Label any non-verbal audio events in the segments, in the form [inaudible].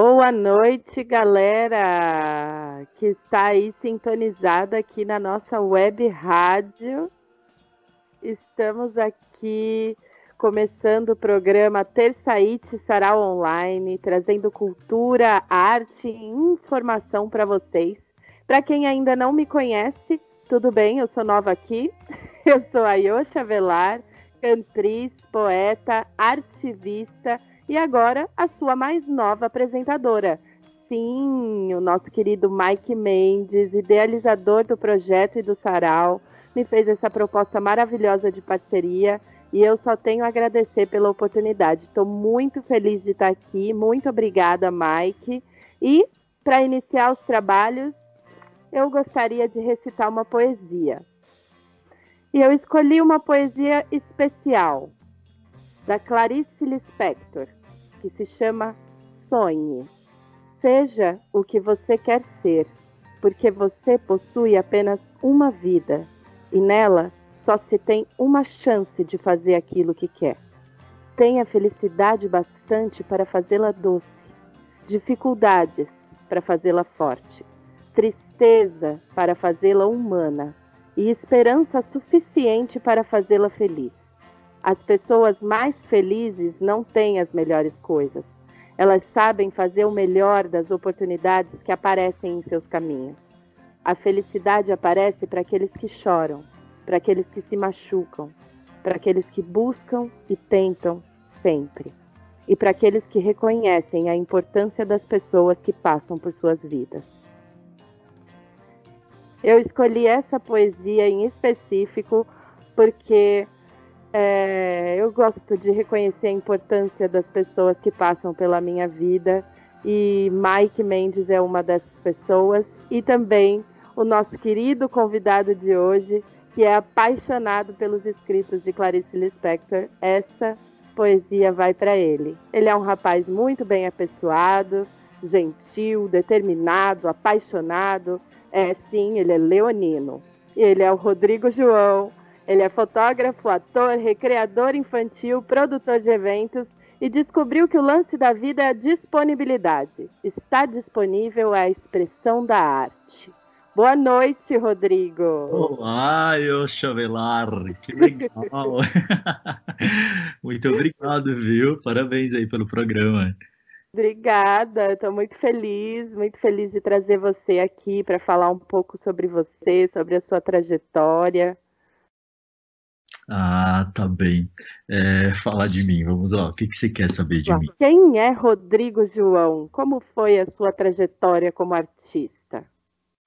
Boa noite, galera que está aí sintonizada aqui na nossa web rádio. Estamos aqui começando o programa Terçaite Sarau Online, trazendo cultura, arte e informação para vocês. Para quem ainda não me conhece, tudo bem, eu sou nova aqui. [laughs] Eu sou a Yosha Velar, cantriz, poeta, artivista e agora a sua mais nova apresentadora. Sim, o nosso querido Mike Mendes, idealizador do projeto e do Sarau, me fez essa proposta maravilhosa de parceria e eu só tenho a agradecer pela oportunidade. Estou muito feliz de estar aqui. Muito obrigada, Mike. E para iniciar os trabalhos, eu gostaria de recitar uma poesia. E eu escolhi uma poesia especial da Clarice Lispector que se chama Sonhe. Seja o que você quer ser, porque você possui apenas uma vida e nela só se tem uma chance de fazer aquilo que quer. Tenha felicidade bastante para fazê-la doce, dificuldades para fazê-la forte, tristeza para fazê-la humana e esperança suficiente para fazê-la feliz. As pessoas mais felizes não têm as melhores coisas. Elas sabem fazer o melhor das oportunidades que aparecem em seus caminhos. A felicidade aparece para aqueles que choram, para aqueles que se machucam, para aqueles que buscam e tentam sempre, e para aqueles que reconhecem a importância das pessoas que passam por suas vidas. Eu escolhi essa poesia em específico porque é, eu gosto de reconhecer a importância das pessoas que passam pela minha vida e Mike Mendes é uma dessas pessoas e também o nosso querido convidado de hoje que é apaixonado pelos escritos de Clarice Lispector. Essa poesia vai para ele. Ele é um rapaz muito bem apessoado, gentil, determinado, apaixonado. É sim, ele é leonino. Ele é o Rodrigo João, ele é fotógrafo, ator, recreador infantil, produtor de eventos e descobriu que o lance da vida é a disponibilidade. Está disponível a expressão da arte. Boa noite, Rodrigo. Olá, eu Chavelar. Que legal. [laughs] muito obrigado, viu? Parabéns aí pelo programa. Obrigada, estou muito feliz, muito feliz de trazer você aqui para falar um pouco sobre você, sobre a sua trajetória. Ah, tá bem. É, fala de mim, vamos lá. O que, que você quer saber de mim? Quem é Rodrigo João? Como foi a sua trajetória como artista?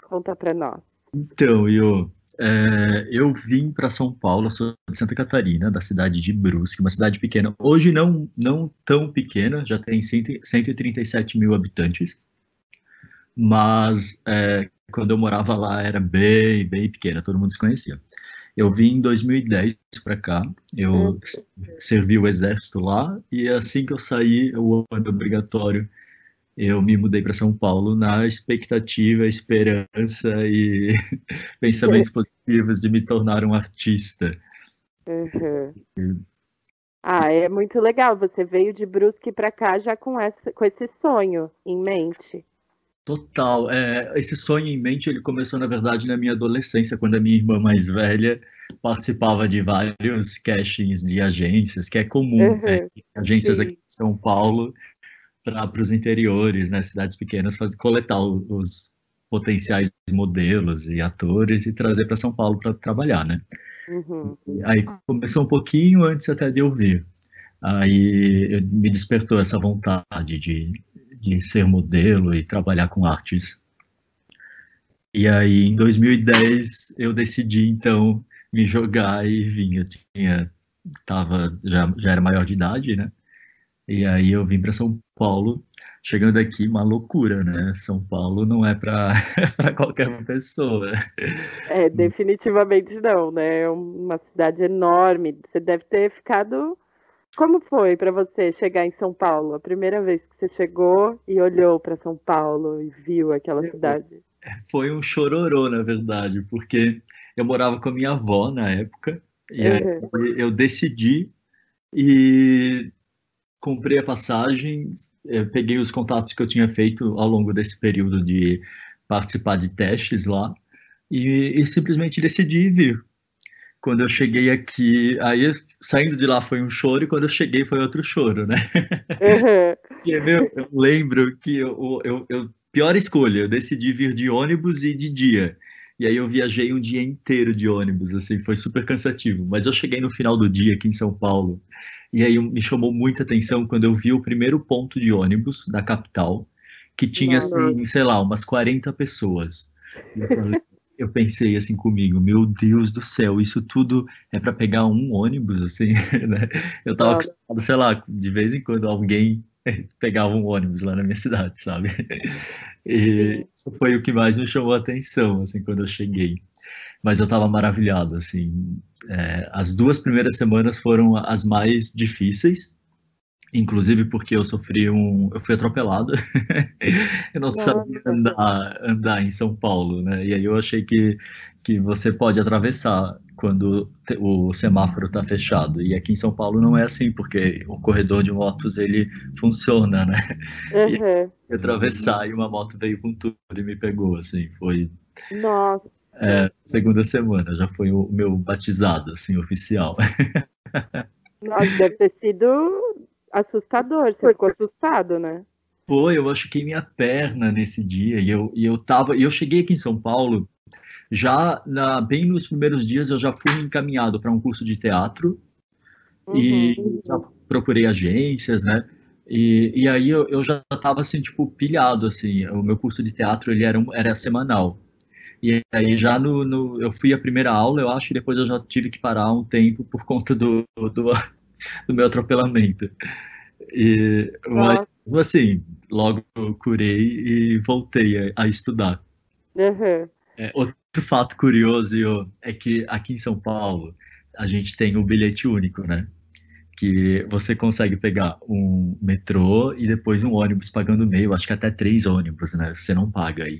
Conta para nós. Então, eu, é, eu vim para São Paulo, sou de Santa Catarina, da cidade de Brusque, uma cidade pequena. Hoje não, não tão pequena, já tem 137 mil habitantes. Mas é, quando eu morava lá era bem, bem pequena, todo mundo se conhecia. Eu vim em 2010 para cá, eu uhum. servi o exército lá e assim que eu saí, o ano obrigatório, eu me mudei para São Paulo na expectativa, esperança e [laughs] pensamentos positivos de me tornar um artista. Uhum. Ah, é muito legal. Você veio de Brusque para cá já com, essa, com esse sonho em mente. Total. É, esse sonho em mente ele começou, na verdade, na minha adolescência, quando a minha irmã mais velha participava de vários castings de agências, que é comum, uhum, né? agências sim. aqui em São Paulo para os interiores, né, cidades pequenas, fazer, coletar os potenciais modelos e atores e trazer para São Paulo para trabalhar, né? Uhum. Aí começou um pouquinho antes até de eu vir. Aí me despertou essa vontade de de ser modelo e trabalhar com artes. E aí, em 2010, eu decidi, então, me jogar e vim. Eu tinha, tava, já, já era maior de idade, né? E aí eu vim para São Paulo chegando aqui, uma loucura, né? São Paulo não é para [laughs] qualquer pessoa. É, definitivamente não, né? É uma cidade enorme. Você deve ter ficado. Como foi para você chegar em São Paulo? A primeira vez que você chegou e olhou para São Paulo e viu aquela cidade? Foi um chororô, na verdade, porque eu morava com a minha avó na época, e uhum. eu decidi e comprei a passagem, peguei os contatos que eu tinha feito ao longo desse período de participar de testes lá e, e simplesmente decidi vir. Quando eu cheguei aqui, aí saindo de lá foi um choro e quando eu cheguei foi outro choro, né? Uhum. e, meu, eu lembro que eu, eu, eu, pior escolha, eu decidi vir de ônibus e de dia. E aí eu viajei um dia inteiro de ônibus, assim, foi super cansativo. Mas eu cheguei no final do dia aqui em São Paulo e aí me chamou muita atenção quando eu vi o primeiro ponto de ônibus da capital, que tinha, assim, sei lá, umas 40 pessoas. Eu, falei, eu, pensei assim comigo, meu Deus do céu, isso tudo é para pegar um ônibus, assim, [laughs] né? Eu tava acostumado, sei lá, de vez em quando alguém [laughs] pegava um ônibus lá na minha cidade, sabe? E isso foi o que mais me chamou a atenção, assim, quando eu cheguei mas eu estava maravilhado, assim. É, as duas primeiras semanas foram as mais difíceis, inclusive porque eu sofri um, eu fui atropelado, [laughs] eu não sabia andar, andar em São Paulo, né? E aí eu achei que que você pode atravessar quando o semáforo está fechado. E aqui em São Paulo não é assim, porque o corredor de motos ele funciona, né? [laughs] Uhum. E atravessar e uma moto veio com tudo e me pegou, assim, foi. Nossa. É, segunda semana, já foi o meu batizado, assim, oficial. [laughs] Nossa, deve ter sido assustador, você ficou assustado, né? Foi, eu machuquei minha perna nesse dia, e eu, e eu tava, e eu cheguei aqui em São Paulo, já na, bem nos primeiros dias eu já fui encaminhado para um curso de teatro, uhum. e já procurei agências, né? E, e aí eu, eu já estava assim, tipo, pilhado, assim, o meu curso de teatro ele era, um, era semanal. E aí já no, no, eu fui a primeira aula, eu acho, e depois eu já tive que parar um tempo por conta do, do, [laughs] do meu atropelamento. E, mas, assim, logo curei e voltei a, a estudar. Uhum. É, outro fato curioso é que aqui em São Paulo a gente tem o bilhete único, né? Que você consegue pegar um metrô e depois um ônibus pagando meio, acho que até três ônibus, né? Você não paga aí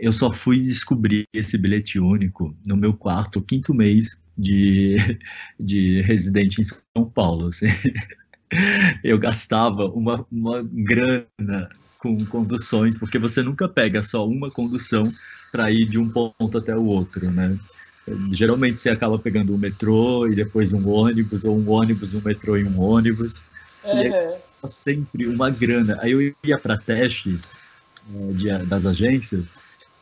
eu só fui descobrir esse bilhete único no meu quarto, quinto mês de, [laughs] de residente em São Paulo. Assim. [laughs] Eu gastava uma, uma grana com conduções, porque você nunca pega só uma condução para ir de um ponto até o outro, né? Geralmente você acaba pegando um metrô e depois um ônibus, ou um ônibus, um metrô e um ônibus. Uhum. E aí, sempre uma grana. Aí eu ia para testes é, de, das agências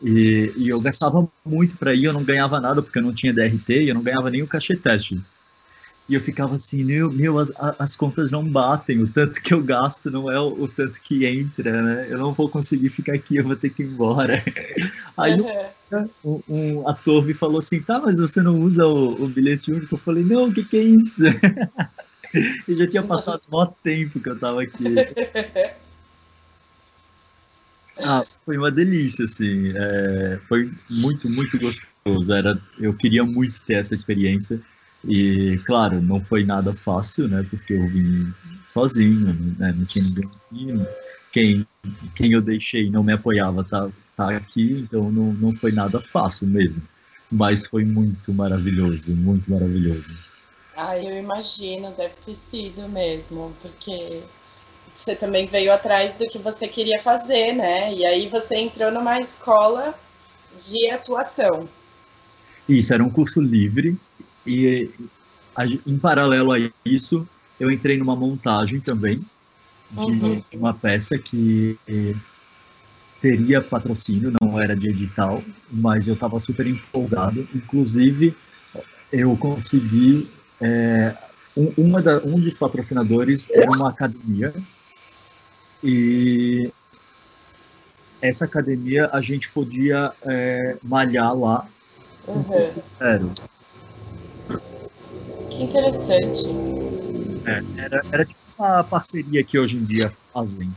e, e eu gastava muito para ir, eu não ganhava nada porque eu não tinha DRT e eu não ganhava nem o cachê teste. E eu ficava assim, meu, meu as, as contas não batem, o tanto que eu gasto não é o, o, tanto que entra, né? Eu não vou conseguir ficar aqui, eu vou ter que ir embora. [laughs] Aí uhum. um, um, ator me falou assim, tá, mas você não usa o, o bilhete único? Eu falei, não, o que, que é isso? [laughs] eu já tinha passado muito tempo que eu tava aqui. [laughs] Ah, foi uma delícia, assim. É, foi muito, muito gostoso. Era, eu queria muito ter essa experiência. E, claro, não foi nada fácil, né? Porque eu vim sozinho, né? não tinha ninguém. Quem, quem eu deixei não me apoiava tá, tá aqui, então não, não foi nada fácil mesmo. Mas foi muito maravilhoso, muito maravilhoso. Ah, eu imagino, deve ter sido mesmo, porque você também veio atrás do que você queria fazer, né? E aí você entrou numa escola de atuação. Isso, era um curso livre e em paralelo a isso, eu entrei numa montagem também de uhum. uma peça que teria patrocínio, não era de edital, mas eu estava super empolgado. Inclusive, eu consegui. É, um, uma da, um dos patrocinadores era uma academia e essa academia a gente podia é, malhar lá uhum. zero. Que interessante. É, era, era tipo uma parceria que hoje em dia fazem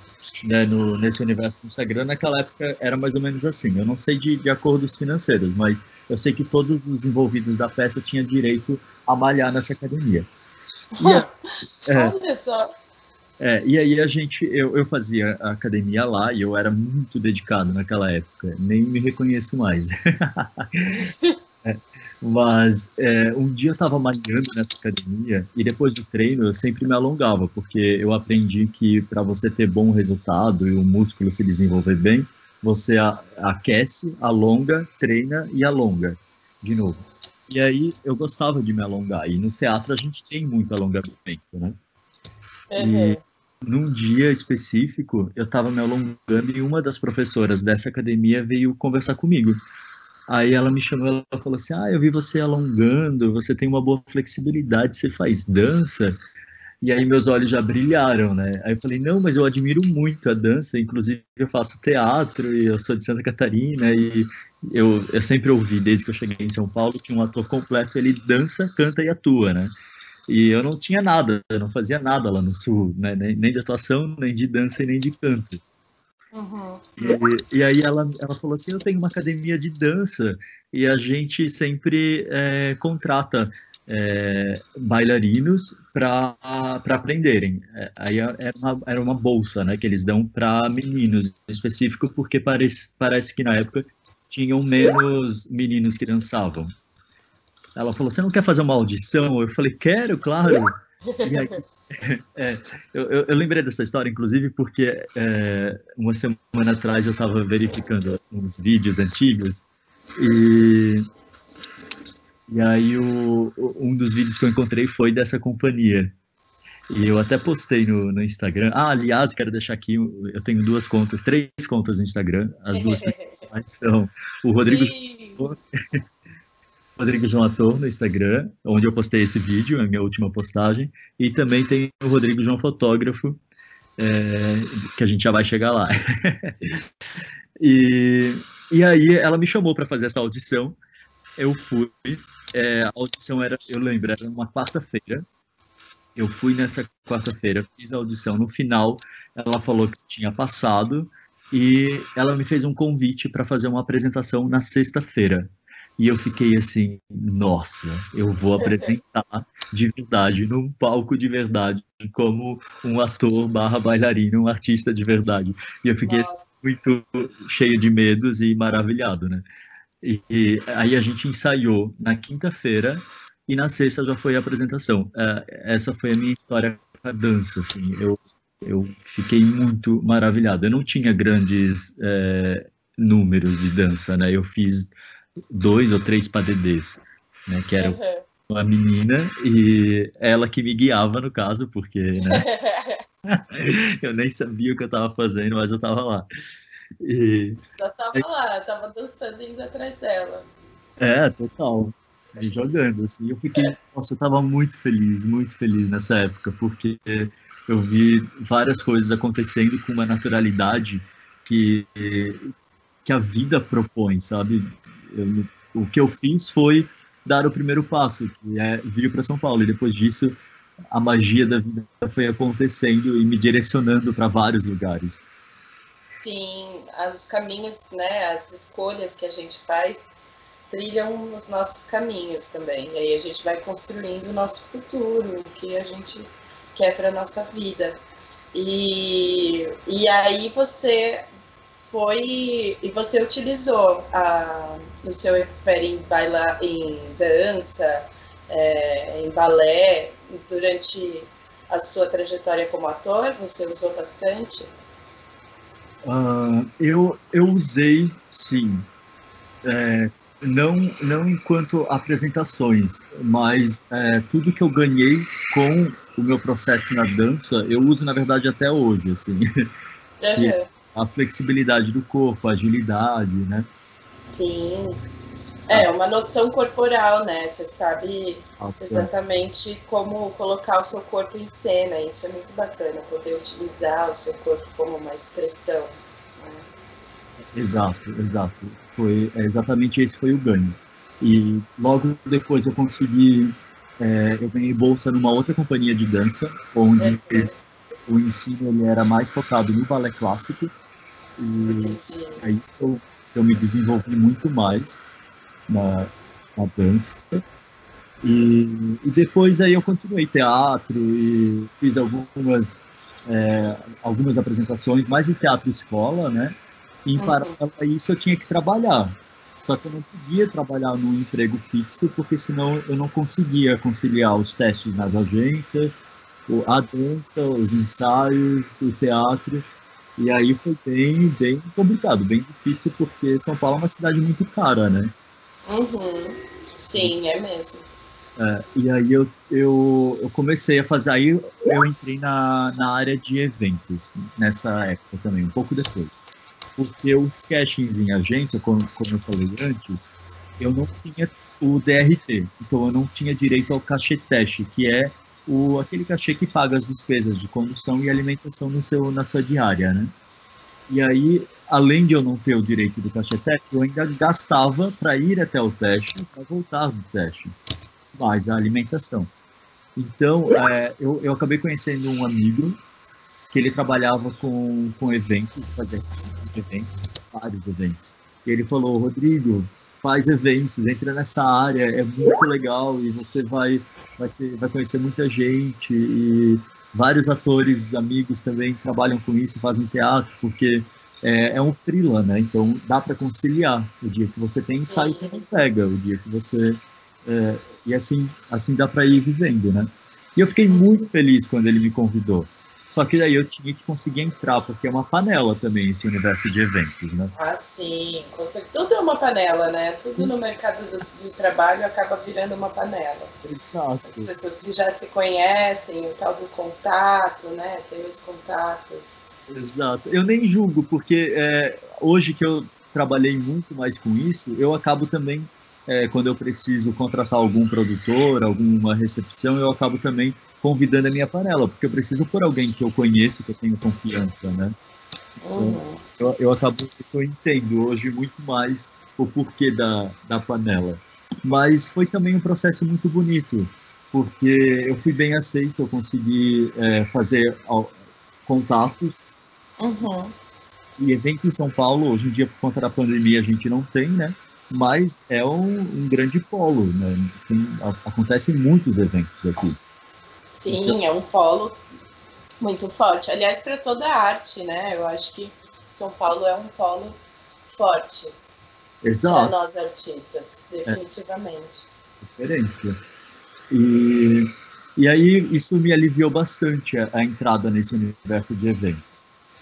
né, no, nesse universo do Instagram, naquela época era mais ou menos assim. Eu não sei de, de acordos financeiros, mas eu sei que todos os envolvidos da peça tinham direito a malhar nessa academia. E, [laughs] é, Olha só. É, e aí a gente, eu, eu fazia a academia lá e eu era muito dedicado naquela época, nem me reconheço mais. [laughs] é, mas é, um dia eu estava malhando nessa academia e depois do treino eu sempre me alongava, porque eu aprendi que para você ter bom resultado e o músculo se desenvolver bem, você aquece, alonga, treina e alonga de novo. E aí eu gostava de me alongar. E no teatro a gente tem muito alongamento, né? Uhum. E num dia específico, eu estava me alongando e uma das professoras dessa academia veio conversar comigo. Aí ela me chamou, ela falou assim: Ah, eu vi você alongando, você tem uma boa flexibilidade, você faz dança. E aí meus olhos já brilharam, né? Aí eu falei: Não, mas eu admiro muito a dança, inclusive eu faço teatro e eu sou de Santa Catarina e eu, eu sempre ouvi, desde que eu cheguei em São Paulo, que um ator completo ele dança, canta e atua, né? E eu não tinha nada, eu não fazia nada lá no Sul, né? nem, nem de atuação, nem de dança e nem de canto. Uhum. E, e, aí ela, ela falou assim, eu tenho uma academia de dança e a gente sempre é, contrata é, bailarinos para aprenderem. É, aí é, era uma, era uma bolsa né, que eles dão para meninos em específico, porque parece, parece que na época tinham menos meninos que dançavam. Ela falou, você não quer fazer uma audição? Eu falei, quero, claro. E aí, [laughs] é, eu, eu, lembrei dessa história, inclusive, porque é, uma semana atrás eu estava verificando uns vídeos antigos e, e aí o, um dos vídeos que eu encontrei foi dessa companhia. E eu até postei no, no Instagram. Ah, aliás, quero deixar aqui, eu tenho duas contas, três contas no Instagram. As duas [laughs] são o Rodrigo... Rodrigo João Ator no Instagram, onde eu postei esse vídeo, é a minha última postagem, e também tem o Rodrigo João Fotógrafo, é, que a gente já vai chegar lá. [laughs] e, e aí ela me chamou para fazer essa audição, eu fui, é, a audição era, eu lembro, era uma quarta-feira, eu fui nessa quarta-feira, fiz a audição, no final ela falou que tinha passado, e ela me fez um convite para fazer uma apresentação na sexta-feira. E eu fiquei assim, nossa, eu vou apresentar de verdade, num palco de verdade, como um ator barra bailarino, um artista de verdade. E eu fiquei assim, muito cheio de medos e maravilhado, né? E, e aí a gente ensaiou na quinta-feira e na sexta já foi a apresentação. Uh, essa foi a minha história com a dança, assim. Eu, eu fiquei muito maravilhado. Eu não tinha grandes é, números de dança, né? Eu fiz dois ou três padedês, né? Que era uhum. uma menina e ela que me guiava no caso, porque, né? [laughs] eu nem sabia o que eu estava fazendo, mas eu estava lá. E... Já tava lá, tava dançando indo atrás dela. É, total. E jogando, assim. Eu fiquei, nossa, eu tava muito feliz, muito feliz nessa época, porque eu vi várias coisas acontecendo com uma naturalidade que, que a vida propõe, sabe? Eu, o que eu fiz foi dar o primeiro passo, que é vir para São Paulo. E depois disso, a magia da vida foi acontecendo e me direcionando para vários lugares. Sim, os caminhos, né, as escolhas que a gente faz trilham os nossos caminhos também. E aí a gente vai construindo o nosso futuro, o que a gente quer para nossa vida. E, e aí você foi e você utilizou a, no seu expert em em dança, é, em balé durante a sua trajetória como ator? Você usou bastante? Uh, eu, eu usei, sim. É, não, não enquanto apresentações, mas é, tudo que eu ganhei com o meu processo na dança, eu uso, na verdade, até hoje, assim. Uhum [laughs] a flexibilidade do corpo, a agilidade, né? Sim. É, uma noção corporal, né? Você sabe ah, é. exatamente como colocar o seu corpo em cena. Isso é muito bacana, poder utilizar o seu corpo como uma expressão. Né? Exato, exato. Foi é, exatamente esse foi o ganho. E logo depois eu consegui, é, eu ganhei bolsa numa outra companhia de dança, onde o ensino ele era mais focado no balé clássico e aí eu, eu me desenvolvi muito mais na, na dança e, e, depois aí eu continuei teatro e fiz algumas é, algumas apresentações mais em teatro escola, né? E em uhum. paralelo a isso eu tinha que trabalhar. Só que eu não podia trabalhar num emprego fixo, porque senão eu não conseguia conciliar os testes nas agências, a dança, os ensaios, o teatro. E aí foi bem, bem complicado, bem difícil, porque São Paulo é uma cidade muito cara, né? Uhum. Sim, é mesmo. É, e aí eu, eu, eu, comecei a fazer, aí eu entrei na, na área de eventos nessa época também, um pouco depois. Porque os castings em agência, como, como eu falei antes, eu não tinha o DRT, então eu não tinha direito ao cachê teste, que é o, aquele cachê que paga as despesas de condução e alimentação no seu, na sua diária, né? E aí, além de eu não ter o direito do cachê teste, eu ainda gastava para ir até o teste, para voltar do teste mais a alimentação. Então, é, eu, eu acabei conhecendo um amigo que ele trabalhava com, com eventos, fazia eventos, vários eventos. E ele falou, Rodrigo, faz eventos, entra nessa área, é muito legal e você vai, vai, ter, vai conhecer muita gente e vários atores, amigos também trabalham com isso, fazem teatro, porque é, é um freela, né? Então dá para conciliar. O dia que você tem ensaio, você não pega. O dia que você é, e assim, assim dá para ir vivendo, né? E eu fiquei muito feliz quando ele me convidou. Só que daí eu tinha que conseguir entrar, porque é uma panela também esse universo de eventos, né? Ah, sim. Tudo é uma panela, né? Tudo no mercado de trabalho acaba virando uma panela. Exato. As pessoas que já se conhecem, o tal do contato, né? Tem os contatos. Exato. Eu nem julgo, porque é, hoje que eu trabalhei muito mais com isso, eu acabo também é, quando eu preciso contratar algum produtor, alguma recepção, eu acabo também convidando a minha panela, porque eu preciso por alguém que eu conheço, que eu tenho confiança, né? Então, uhum. eu, eu acabo eu entendo hoje muito mais o porquê da, da panela. Mas foi também um processo muito bonito, porque eu fui bem aceito, eu consegui é, fazer contatos. Uhum. E evento em São Paulo, hoje em dia, por conta da pandemia, a gente não tem, né? Mas é um, um grande polo, né? Tem, acontecem muitos eventos aqui. Sim, então... é um polo muito forte. Aliás, para toda a arte, né? Eu acho que São Paulo é um polo forte para nós artistas, definitivamente. É. Diferente. E, e aí isso me aliviou bastante a, a entrada nesse universo de eventos.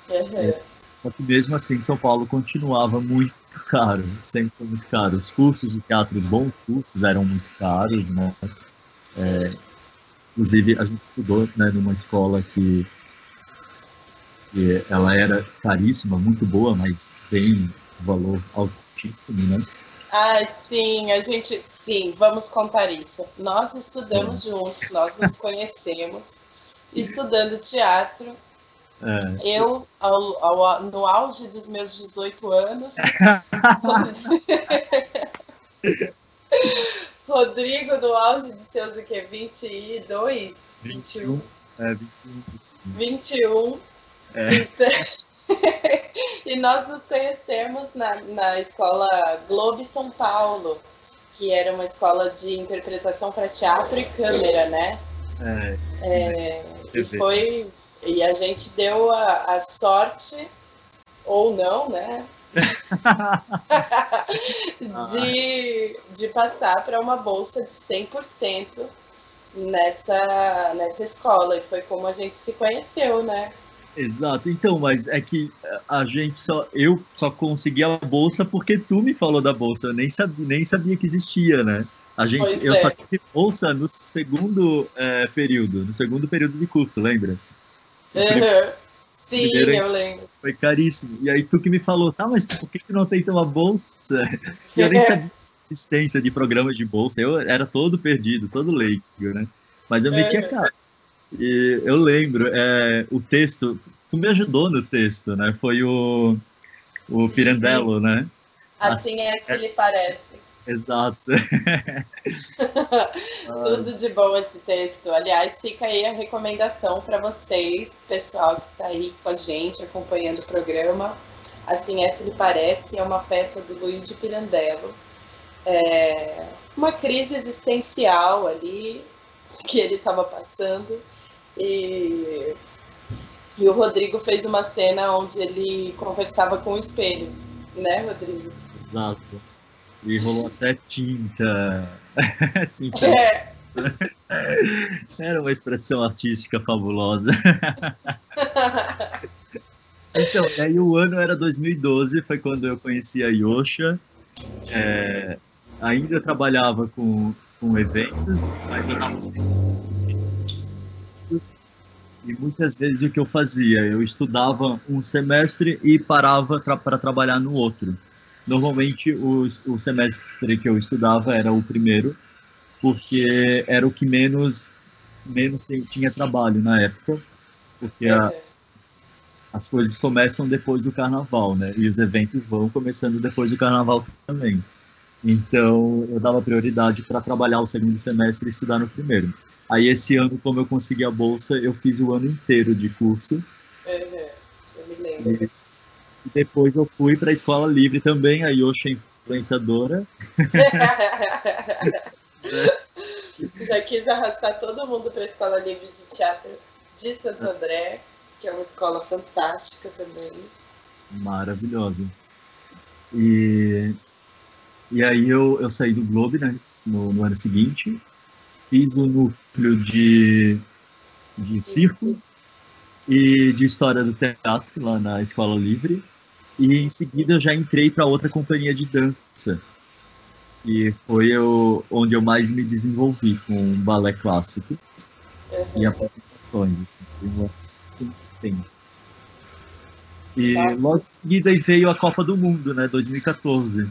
Uhum. É, só que mesmo assim, São Paulo continuava muito caro, sempre foi muito caro. Os cursos de teatro, os bons cursos eram muito caros, né? É, inclusive, a gente estudou né, numa escola que, que ela era caríssima, muito boa, mas tem valor altíssimo, né? Ah, sim, a gente, sim, vamos contar isso. Nós estudamos é. juntos, nós nos conhecemos, estudando teatro é. Eu, ao, ao, no auge dos meus 18 anos, [laughs] Rodrigo, no auge de seus o quê? 22? 21. 21. É, 21. 21. É. Então... [laughs] e nós nos conhecemos na, na escola Globo São Paulo, que era uma escola de interpretação para teatro e câmera, né? É. é e foi, e a gente deu a, a sorte, ou não, né? [laughs] de, de passar para uma bolsa de 100% nessa, nessa escola. E foi como a gente se conheceu, né? Exato. Então, mas é que a gente só. Eu só consegui a bolsa porque tu me falou da bolsa. Eu nem sabia, nem sabia que existia, né? A gente, pois eu é. só tive bolsa no segundo é, período, no segundo período de curso, lembra? Uhum. Sim, eu lembro. Foi caríssimo. E aí tu que me falou, tá, mas por que, que não tem uma bolsa? [laughs] E eu nem sabia a existência de programas de bolsa. Eu era todo perdido, todo leigo, né? Mas eu meti a cara. E eu lembro, é, o texto, tu me ajudou no texto, né? Foi o, o Pirandello, né? Assim é que ele parece. Exato. [laughs] Tudo de bom esse texto. Aliás, fica aí a recomendação para vocês, pessoal que está aí com a gente, acompanhando o programa. Assim se lhe parece, é uma peça do Luiz de Pirandello. É uma crise existencial ali que ele estava passando. E, e o Rodrigo fez uma cena onde ele conversava com o espelho, né, Rodrigo? Exato. E rolou até tinta. [laughs] tinta. É. Era uma expressão artística fabulosa. [laughs] então, aí o ano era 2012, foi quando eu conheci a Yosha. É, ainda trabalhava com, com eventos, mas eu não... E muitas vezes o que eu fazia? Eu estudava um semestre e parava para trabalhar no outro. Normalmente o, o semestre que eu estudava era o primeiro, porque era o que menos, menos tinha trabalho na época, porque a, as coisas começam depois do carnaval, né? E os eventos vão começando depois do carnaval também. Então, eu dava prioridade para trabalhar o segundo semestre e estudar no primeiro. Aí, esse ano, como eu consegui a bolsa, eu fiz o ano inteiro de curso. Uhum. Eu me lembro. E depois eu fui para a escola livre também, a Yosha influenciadora. [laughs] Já quis arrastar todo mundo para a escola livre de teatro de Santo André, que é uma escola fantástica também. Maravilhosa. E, e aí eu, eu saí do Globo né, no, no ano seguinte, fiz o núcleo de, de circo e de história do teatro lá na Escola Livre. E em seguida eu já entrei para outra companhia de dança. E foi eu, onde eu mais me desenvolvi com balé clássico uhum. e apresentações. E logo em seguida veio a Copa do Mundo, né? 2014.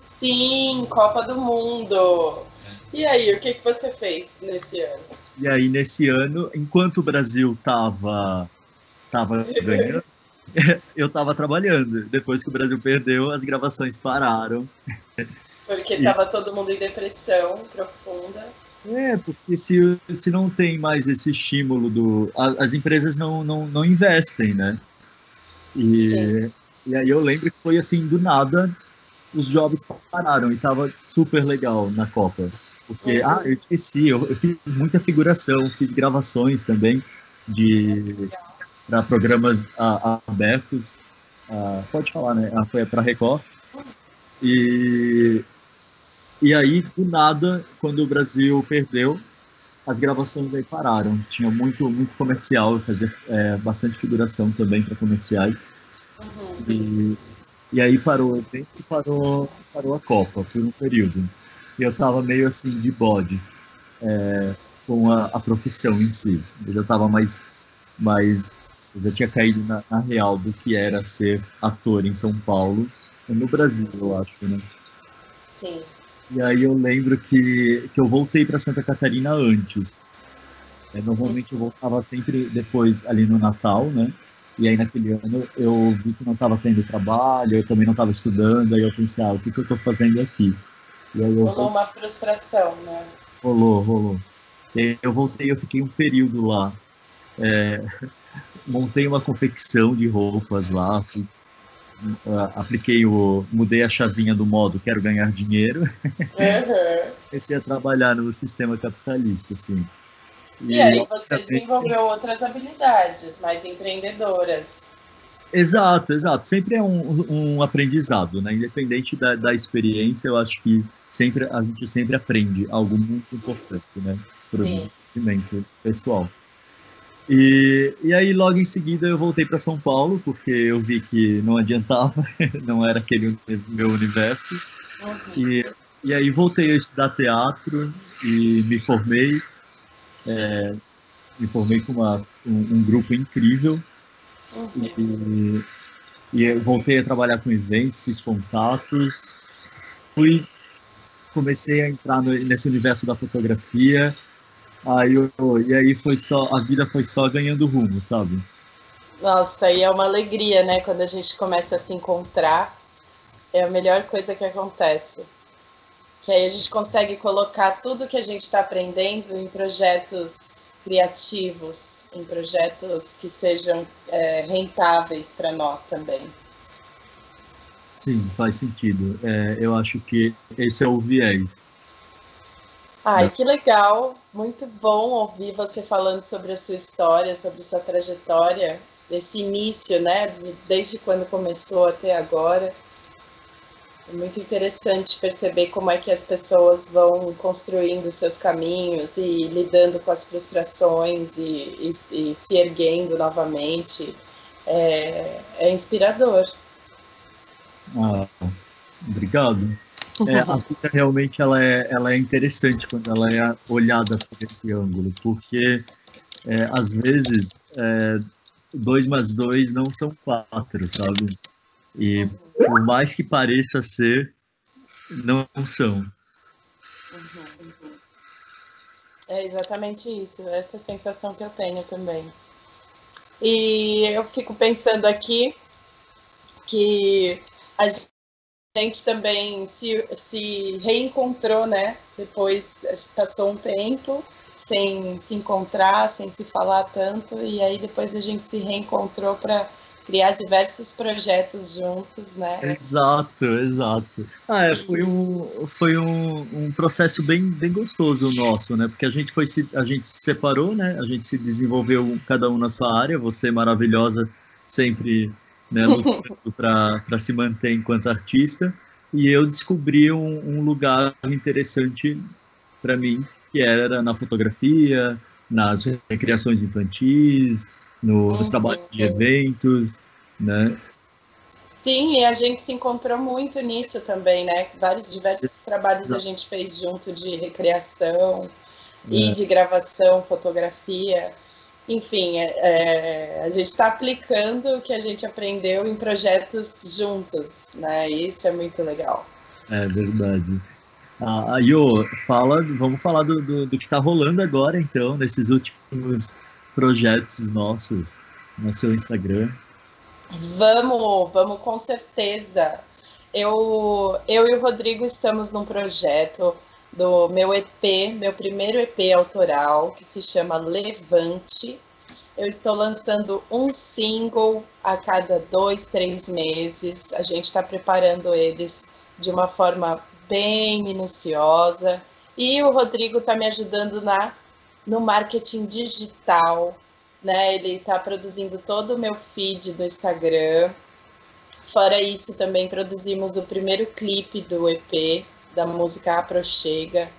Sim, Copa do Mundo. E aí, o que, que você fez nesse ano? E aí, nesse ano, enquanto o Brasil estava tava [laughs] ganhando, [laughs] eu estava trabalhando. Depois que o Brasil perdeu, as gravações pararam. [laughs] Porque estava todo mundo em depressão profunda. É, porque se, se não tem mais esse estímulo do. as empresas não, não, não investem, né? E, e aí eu lembro que foi assim, do nada, os jobs pararam e tava super legal na Copa. Porque, ah, eu esqueci, eu, eu, fiz muita figuração, fiz gravações também de para programas a, a, abertos. Ah, pode falar, né? Ah, foi para Record. E, e aí, do nada, quando o Brasil perdeu, as gravações aí pararam. Tinha muito, muito comercial, fazia é, bastante figuração também para comerciais. Uhum. E, e aí parou e parou, parou a Copa por um período eu estava meio assim de bodes é, com a, a, profissão em si. Eu já estava mais, mais, eu já tinha caído na, na, real do que era ser ator em São Paulo, no Brasil, eu acho, né? Sim. E aí eu lembro que, que eu voltei para Santa Catarina antes. É, normalmente eu voltava sempre depois ali no Natal, né? E aí naquele ano eu vi que não estava tendo trabalho, eu também não estava estudando, aí eu pensei, ah, o que, que eu estou fazendo aqui? E aí eu rolou uma frustração, né? Rolou, rolou. Eu voltei, eu fiquei um período lá. É, montei uma confecção de roupas lá, fui, uh, apliquei o. mudei a chavinha do modo quero ganhar dinheiro. Uhum. [laughs] Comecei a trabalhar no sistema capitalista, assim. E, e aí você desenvolveu outras habilidades mais empreendedoras. Exato, exato. Sempre é um, um aprendizado, né? Independente da, da experiência, eu acho que sempre a gente sempre aprende algo muito importante, né? Para o desenvolvimento pessoal. E, e aí, logo em seguida, eu voltei para São Paulo, porque eu vi que não adiantava, [laughs] não era aquele meu universo. E, e aí, voltei a estudar teatro e me formei. É, me formei com uma, um, um grupo incrível. Uhum. E, e voltei a trabalhar com eventos, fiz contatos. Fui comecei a entrar no, nesse universo da fotografia. Aí eu, e aí foi só a vida foi só ganhando rumo, sabe? Nossa, e é uma alegria, né, quando a gente começa a se encontrar. É a melhor coisa que acontece. que aí a gente consegue colocar tudo que a gente está aprendendo em projetos criativos, em projetos que sejam é, rentáveis para nós também. Sim, faz sentido. É, eu acho que esse é o viés. Ai, que legal! Muito bom ouvir você falando sobre a sua história, sobre sua trajetória, desse início, né? De, desde quando começou até agora. É muito interessante perceber como é que as pessoas vão construindo seus caminhos e lidando com as frustrações e, e, e se erguendo novamente. É, é inspirador. Ah, obrigado. [laughs] É, a vida realmente ela é, ela é interessante quando ela é olhada por esse ângulo, porque é, às vezes é, dois mais dois não são quatro, sabe? E por mais que pareça ser, não são. É exatamente isso, essa sensação que eu tenho também. E eu fico pensando aqui que a gente também se, se reencontrou, né? Depois passou um tempo sem se encontrar, sem se falar tanto, e aí depois a gente se reencontrou para criar diversos projetos juntos, né? Exato, exato. Ah, é, foi um, foi um, um processo bem, bem gostoso o nosso, né? Porque a gente foi se, a gente se separou, né? A gente se desenvolveu cada um na sua área. Você maravilhosa, sempre né, lutando [laughs] para se manter enquanto artista. E eu descobri um, um lugar interessante para mim, que era na fotografia, nas recreações infantis, nos uhum. trabalhos de eventos, né? Sim, e a gente se encontrou muito nisso também, né? Vários diversos trabalhos a gente fez junto de recreação é. e de gravação, fotografia. Enfim, é, é a gente está aplicando o que a gente aprendeu em projetos juntos, né? E isso é muito legal. É verdade. Ah, Yo, fala, vamos falar do, do, do que está rolando agora, então, nesses últimos projetos nossos no seu Instagram? Vamos, vamos com certeza. Eu, eu e o Rodrigo estamos num projeto do meu EP, meu primeiro EP autoral, que se chama Levante. Eu estou lançando um single a cada dois, três meses. A gente está preparando eles de uma forma bem minuciosa. E o Rodrigo está me ajudando na no marketing digital, né? Ele está produzindo todo o meu feed do Instagram. Fora isso, também produzimos o primeiro clipe do EP da música Aprochega,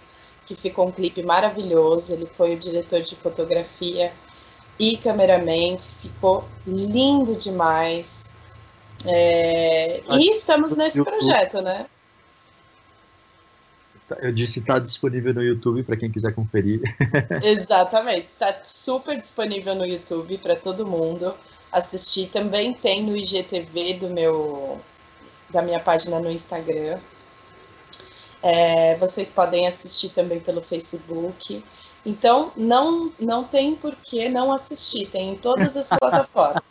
que ficou um clipe maravilhoso. Ele foi o diretor de fotografia e cameraman, ficou lindo demais. É... E estamos nesse projeto, né? Eu disse está disponível no YouTube para quem quiser conferir. [laughs] Exatamente, está super disponível no YouTube para todo mundo assistir. Também tem no IGTV do meu da minha página no Instagram. É, vocês podem assistir também pelo Facebook. Então, não, não tem por que não assistir, tem em todas as [laughs] plataformas.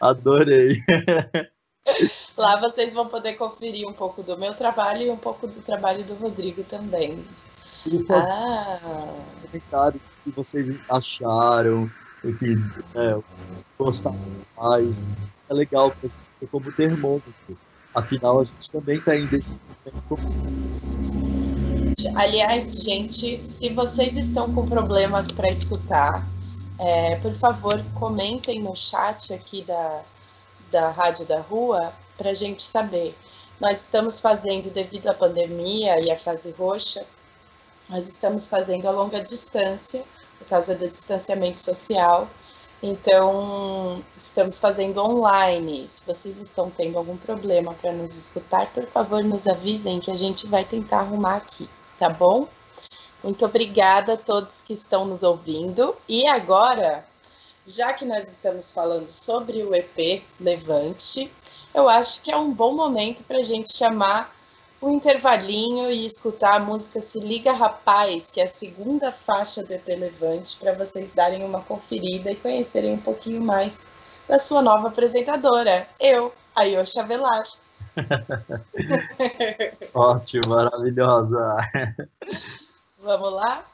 Adorei. [laughs] [laughs] Lá vocês vão poder conferir um pouco do meu trabalho e um pouco do trabalho do Rodrigo também. ah. comentário que vocês acharam, o que é, gostaram mais. É legal porque como termômetro. Afinal, a gente também está em desenvolvimento como Aliás, gente, se vocês estão com problemas para escutar, é, por favor, comentem no chat aqui da, da Rádio da Rua para a gente saber. Nós estamos fazendo, devido à pandemia e à fase roxa, nós estamos fazendo a longa distância, por causa do distanciamento social. Então, estamos fazendo online. Se vocês estão tendo algum problema para nos escutar, por favor, nos avisem que a gente vai tentar arrumar aqui, tá bom? Muito obrigada a todos que estão nos ouvindo. E agora, já que nós estamos falando sobre o EP Levante, eu acho que é um bom momento para a gente chamar o intervalinho e escutar a música Se Liga Rapaz, que é a segunda faixa do EP Levante, para vocês darem uma conferida e conhecerem um pouquinho mais da sua nova apresentadora, eu, Ayosha Velar. [laughs] Ótimo, maravilhosa. Vamos lá?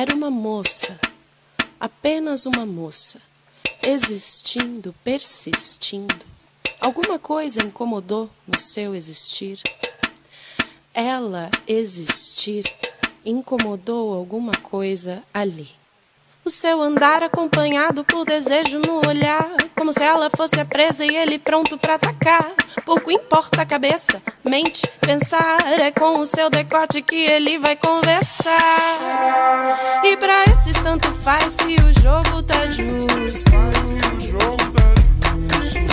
Era uma moça, apenas uma moça, existindo, persistindo. Alguma coisa incomodou no seu existir. Ela existir incomodou alguma coisa ali. O seu andar acompanhado por desejo no olhar, como se ela fosse a presa e ele pronto para atacar. Pouco importa a cabeça, mente, pensar, é com o seu decote que ele vai conversar. E pra esses tanto faz se o jogo tá justo.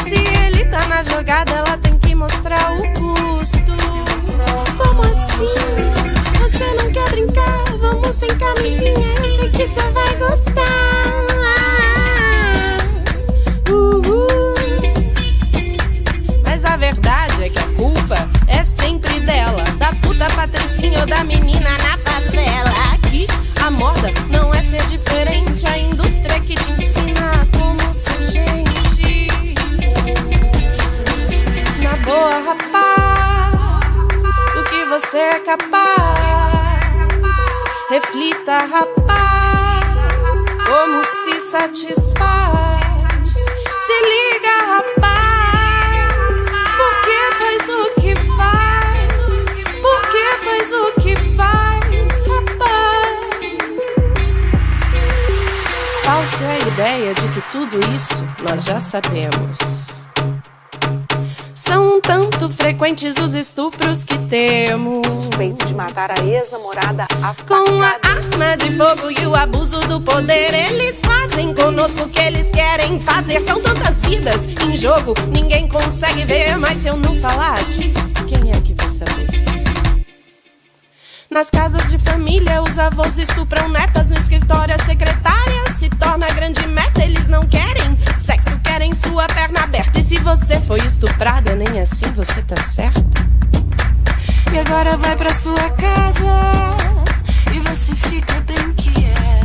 Se ele tá na jogada, ela tem que mostrar o custo. Como assim? Você não quer brincar? Vamos sem camisinha, eu sei que você vai gostar. Mas a verdade é que a culpa é sempre dela, da puta patricinha ou da menina na favela. Aqui a moda não é ser diferente, a indústria que te ensina como ser gente. Na boa, rapaz, do que você é capaz. Reflita, rapaz, como se satisfaz. Se liga, rapaz, por que faz o que faz? Por que faz o que faz, rapaz? Falsa é a ideia de que tudo isso nós já sabemos. São tanto frequentes os estupros que temos. Suspeito de matar a ex-namorada Com a arma de fogo e o abuso do poder, eles fazem conosco o que eles querem fazer. São tantas vidas em jogo, ninguém consegue ver. Mas se eu não falar aqui, quem é que vai saber? Nas casas de família, os avós estupram netas. No escritório, a secretária se torna grande meta. Eles não querem querem sua perna aberta. E se você foi estuprada, nem assim você tá certa. E agora vai pra sua casa e você fica bem quieta.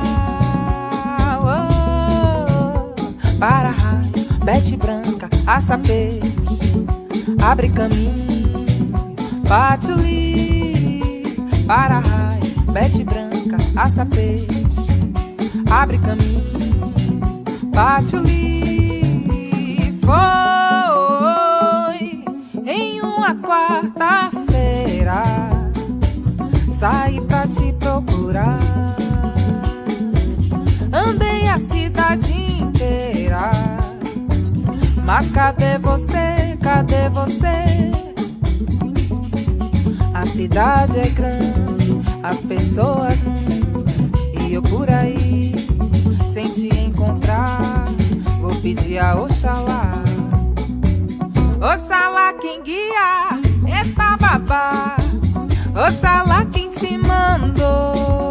Para raio, bete branca, peixe, abre caminho, patchouli. Para raio, bete branca, peixe, abre caminho, patchouli. Foi em uma quarta-feira, saí pra te procurar. Andei a cidade. Mas cadê você? Cadê você? A cidade é grande, as pessoas muitas e eu por aí sem te encontrar. Vou pedir a Oxalá, Oxalá quem guia, epa babá, Oxalá quem te mandou.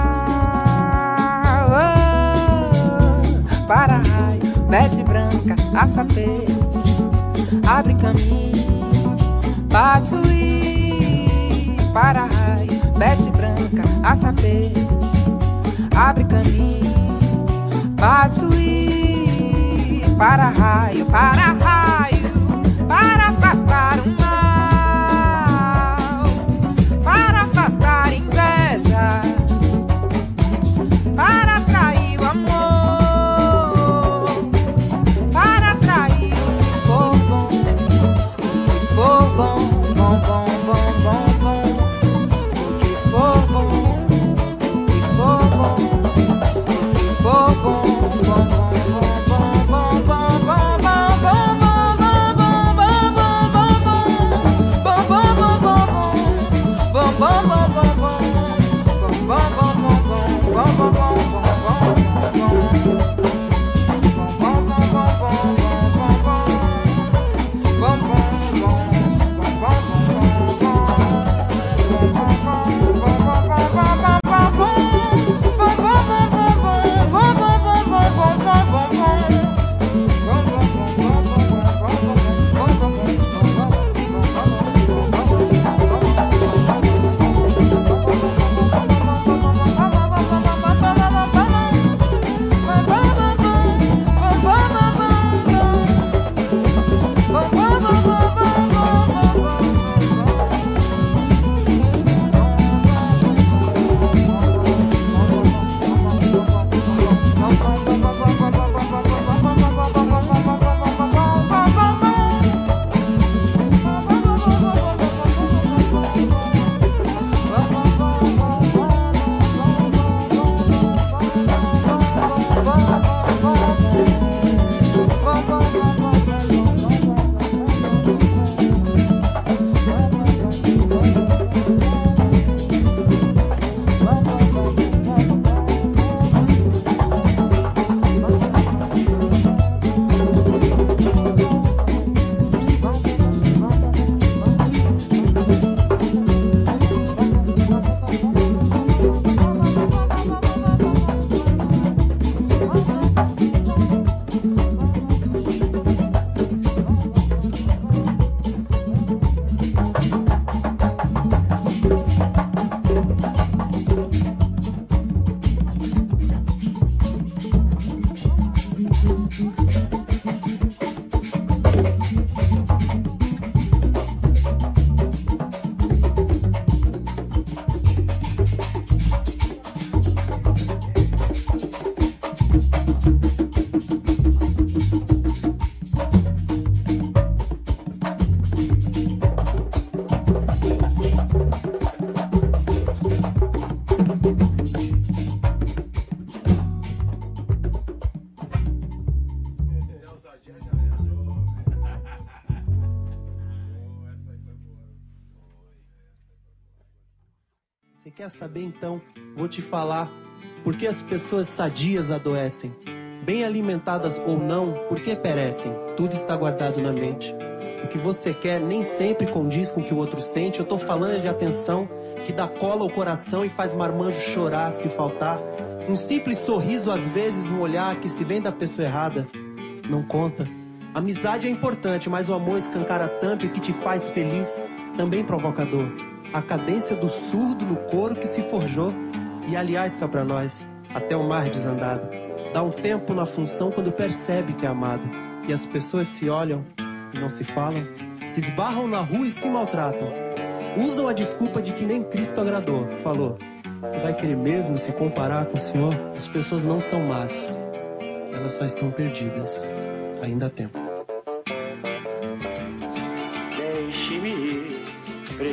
para-raio, mete branca, aça peixe, abre caminho, patuí. Para-raio, mete branca, aça peixe, abre caminho, patuí. Para-raio, para-raio, para afastar o mar. Quer saber então? Vou te falar por que as pessoas sadias adoecem. Bem alimentadas ou não, por que perecem? Tudo está guardado na mente. O que você quer nem sempre condiz com o que o outro sente. Eu tô falando de atenção que dá cola ao coração e faz marmanjo chorar se faltar. Um simples sorriso, às vezes, um olhar que se vem da pessoa errada, não conta. Amizade é importante, mas o amor escancara tanto e que te faz feliz, também provocador. A cadência do surdo no coro que se forjou. E aliás, cá pra nós, até o mar desandado. Dá um tempo na função quando percebe que é amado. E as pessoas se olham e não se falam, se esbarram na rua e se maltratam. Usam a desculpa de que nem Cristo agradou. Falou: Você vai querer mesmo se comparar com o Senhor? As pessoas não são más, elas só estão perdidas. Ainda há tempo.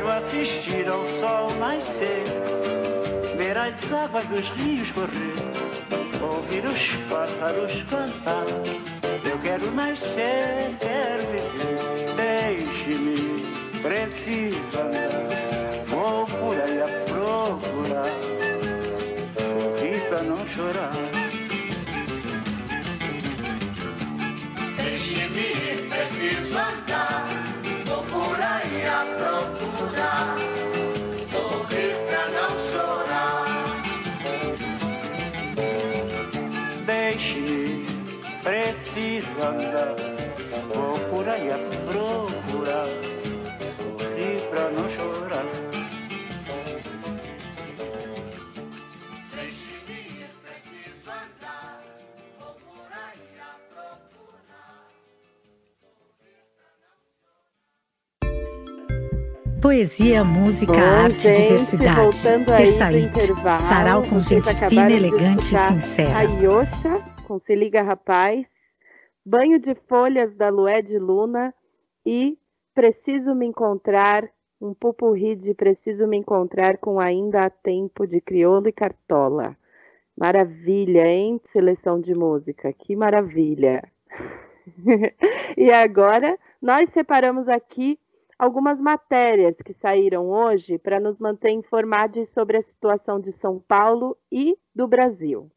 Quero assistir ao sol nascer, ver as águas dos rios correr ouvir os pássaros cantar. Eu quero nascer, quero viver, deixe-me, preciso andar. Vou por aí a procurar, sorrir pra não chorar. Deixe-me, preciso andar. Vou por aí a procurar, sorrir pra não chorar. Deixe-me, preciso andar. Vou por aí a procurar. Poesia, música, Bom, arte, gente, diversidade. intervalo, Sarau com gente fina, elegante e sincera. A Yosha, com Se Liga Rapaz, Banho de Folhas da Lué de Luna e Preciso Me Encontrar, um pupurri de Preciso Me Encontrar com Ainda Há Tempo de Crioulo e Cartola. Maravilha, hein? Seleção de música, que maravilha! [laughs] e agora, nós separamos aqui algumas matérias que saíram hoje para nos manter informados sobre a situação de São Paulo e do Brasil.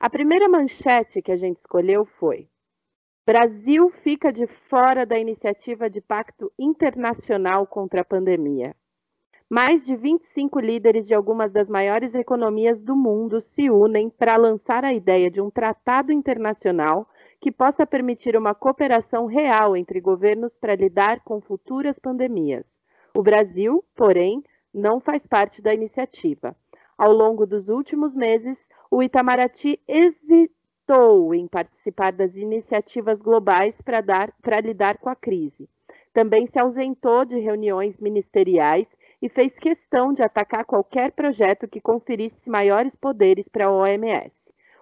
A primeira manchete que a gente escolheu foi: Brasil fica de fora da iniciativa de pacto internacional contra a pandemia. Mais de 25 líderes de algumas das maiores economias do mundo se unem para lançar a ideia de um tratado internacional que possa permitir uma cooperação real entre governos para lidar com futuras pandemias. O Brasil, porém, não faz parte da iniciativa. Ao longo dos últimos meses, o Itamaraty hesitou em participar das iniciativas globais para lidar com a crise. Também se ausentou de reuniões ministeriais e fez questão de atacar qualquer projeto que conferisse maiores poderes para a OMS.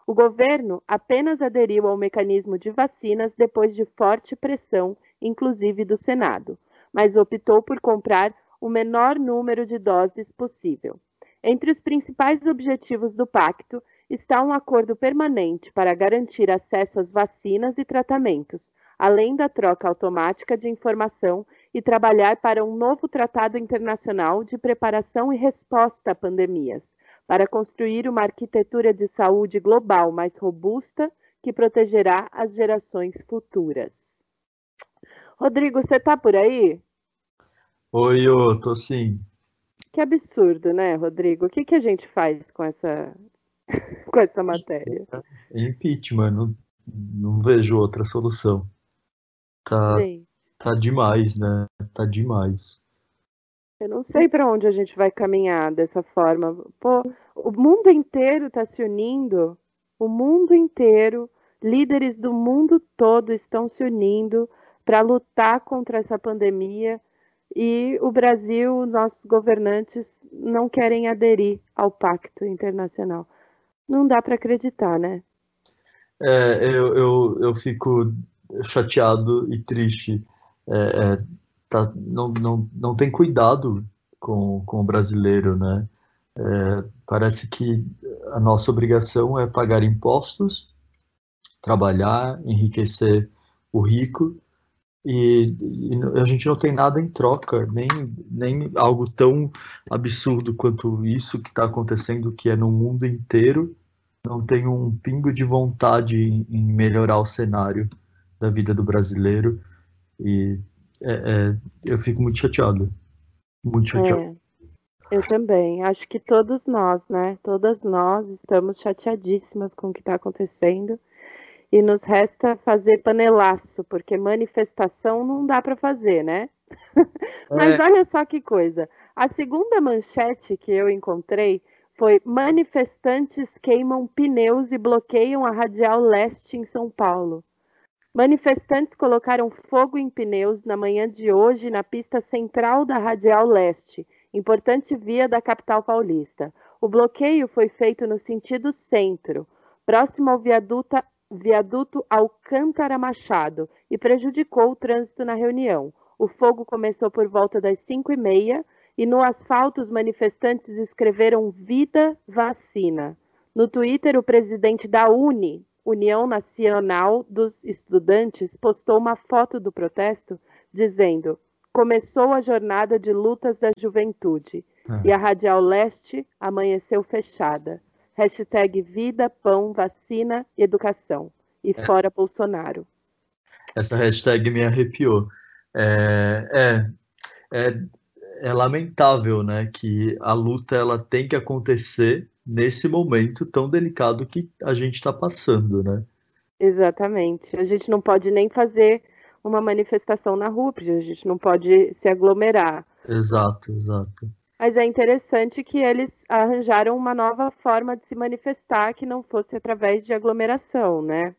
O governo apenas aderiu ao mecanismo de vacinas depois de forte pressão, inclusive do Senado, mas optou por comprar o menor número de doses possível. Entre os principais objetivos do pacto está um acordo permanente para garantir acesso às vacinas e tratamentos, além da troca automática de informação e trabalhar para um novo tratado internacional de preparação e resposta a pandemias, para construir uma arquitetura de saúde global mais robusta que protegerá as gerações futuras. Rodrigo, você está por aí? Oi, eu tô sim. Que absurdo, né, Rodrigo? O que, que a gente faz com essa, [laughs] com essa matéria? Impeachment, não, não vejo outra solução. Tá, tá demais, né? Tá demais. eu não sei para onde a gente vai caminhar dessa forma. Pô, o mundo inteiro está se unindo, o mundo inteiro, líderes do mundo todo estão se unindo para lutar contra essa pandemia e o Brasil, nossos governantes não querem aderir ao pacto internacional. Não dá para acreditar, né? É, eu, eu, eu fico chateado e triste. É, é, tá, não, não, não tem cuidado com, com o brasileiro, né? É, parece que a nossa obrigação é pagar impostos, trabalhar, enriquecer o rico, e, e a gente não tem nada em troca, nem, nem algo tão absurdo quanto isso que está acontecendo, que é no mundo inteiro, não tem um pingo de vontade em, em melhorar o cenário da vida do brasileiro, e é, é, eu fico muito chateado, muito chateado. É, eu também. Acho que todos nós, né? Todas nós estamos chateadíssimas com o que está acontecendo e nos resta fazer panelaço, porque manifestação não dá para fazer, né? [laughs] Mas É. olha só que coisa. A segunda manchete que eu encontrei foi: manifestantes queimam pneus e bloqueiam a Radial Leste em São Paulo. Manifestantes colocaram fogo em pneus na manhã de hoje na pista central da Radial Leste, importante via da capital paulista. O bloqueio foi feito no sentido centro, próximo ao viaduto, viaduto Alcântara Machado, e prejudicou o trânsito na reunião. O fogo começou por volta das 5 e meia e no asfalto os manifestantes escreveram Vida Vacina. No Twitter, o presidente da UNE, União Nacional dos Estudantes, postou uma foto do protesto dizendo: Começou a jornada de lutas da juventude Ah. e a Radial Leste amanheceu fechada. Hashtag Vida, Pão, Vacina, Educação. E É. fora Bolsonaro. Essa hashtag me arrepiou. É, é, é, é lamentável, né, que a luta ela tem que acontecer nesse momento tão delicado que a gente está passando, né? Exatamente. A gente não pode nem fazer uma manifestação na rua, porque a gente não pode se aglomerar. Exato, exato. Mas é interessante que eles arranjaram uma nova forma de se manifestar que não fosse através de aglomeração, né?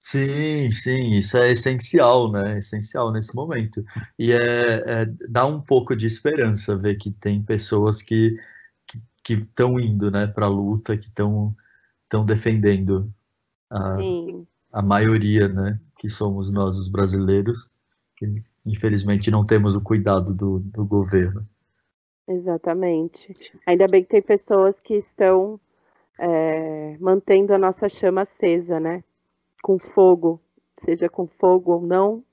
Sim, sim, isso é essencial, né? Essencial nesse momento. E é, é dá um pouco de esperança ver que tem pessoas que que estão indo, né, para a luta, que estão estão defendendo a, Sim. a maioria, né, que somos nós os brasileiros, que infelizmente não temos o cuidado do, do governo. Exatamente. Ainda bem que tem pessoas que estão é, mantendo a nossa chama acesa, né? Com fogo, seja com fogo ou não,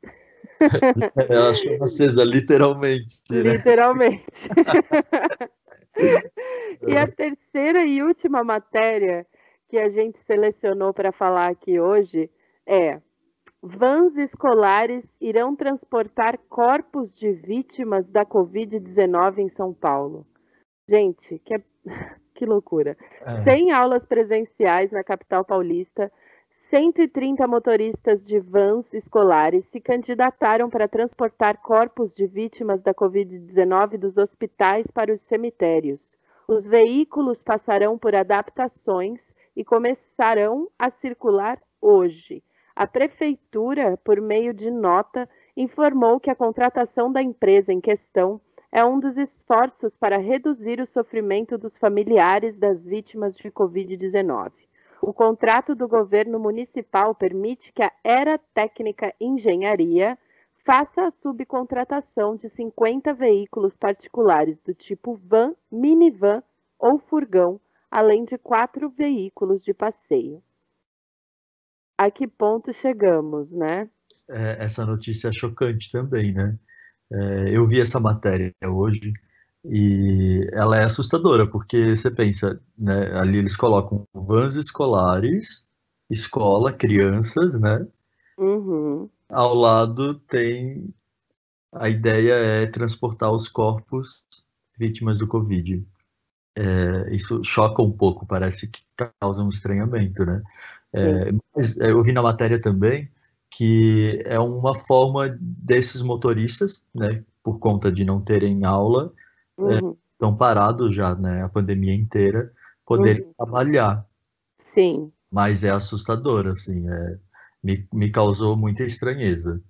[laughs] Ela chama acesa literalmente, né? literalmente. [laughs] [laughs] E a terceira e última matéria que a gente selecionou para falar aqui hoje é: vans escolares irão transportar corpos de vítimas da Covid-19 em São Paulo. Gente, que, é- que loucura. É. Sem aulas presenciais na capital paulista, 130 motoristas de vans escolares se candidataram para transportar corpos de vítimas da Covid-19 dos hospitais para os cemitérios. Os veículos passarão por adaptações e começarão a circular hoje. A prefeitura, por meio de nota, informou que a contratação da empresa em questão é um dos esforços para reduzir o sofrimento dos familiares das vítimas de Covid-19. O contrato do governo municipal permite que a Era Técnica Engenharia faça a subcontratação de 50 veículos particulares do tipo van, minivan ou furgão, além de quatro veículos de passeio. A que ponto chegamos, né? É, essa notícia é chocante também, né? É, eu vi essa matéria hoje e ela é assustadora, porque você pensa, né? Ali eles colocam vans escolares, escola, crianças, né? Uhum. Ao lado tem a ideia é transportar os corpos vítimas do Covid. É, isso choca um pouco, parece que causa um estranhamento, né? É, mas é, eu vi na matéria também que é uma forma desses motoristas, né, por conta de não terem aula, Uhum. estão parados já, né, a pandemia inteira, poderem Uhum. trabalhar. Sim. Mas é assustador, assim, é, me, me causou muita estranheza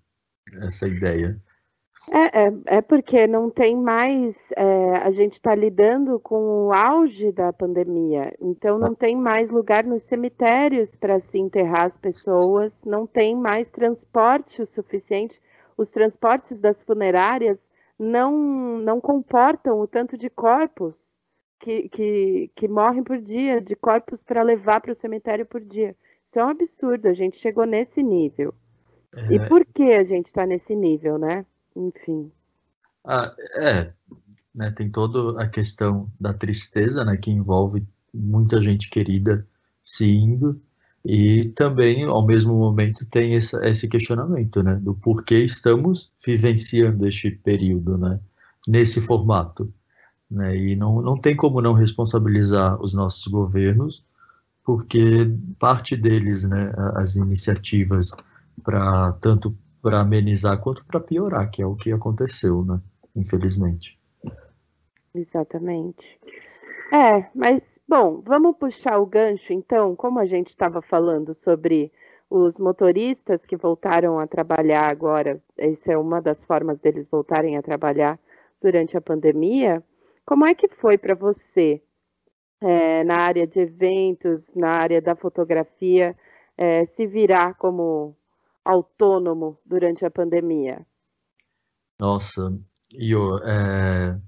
essa ideia. É, é, é porque não tem mais. é, a gente está lidando com o auge da pandemia, então não tem mais lugar nos cemitérios para se enterrar as pessoas, não tem mais transporte o suficiente. Os transportes das funerárias não, não comportam o tanto de corpos que, que, que morrem por dia, de corpos para levar para o cemitério por dia. Isso é um absurdo, a gente chegou nesse nível. E É, por que a gente está nesse nível, né? Enfim. ah, é, né, tem toda a questão da tristeza, né, que envolve muita gente querida se indo, e também, ao mesmo momento, tem esse questionamento, né, do porquê estamos vivenciando este período, né, nesse formato, né, e não, não tem como não responsabilizar os nossos governos, porque parte deles, né, as iniciativas para tanto para amenizar quanto para piorar, que é o que aconteceu, né, infelizmente. Exatamente. É, mas, bom, vamos puxar o gancho, então, como a gente estava falando sobre os motoristas que voltaram a trabalhar agora, essa é uma das formas deles voltarem a trabalhar durante a pandemia. Como é que foi para você, é, na área de eventos, na área da fotografia, é, se virar como autônomo durante a pandemia? Nossa, e o- é,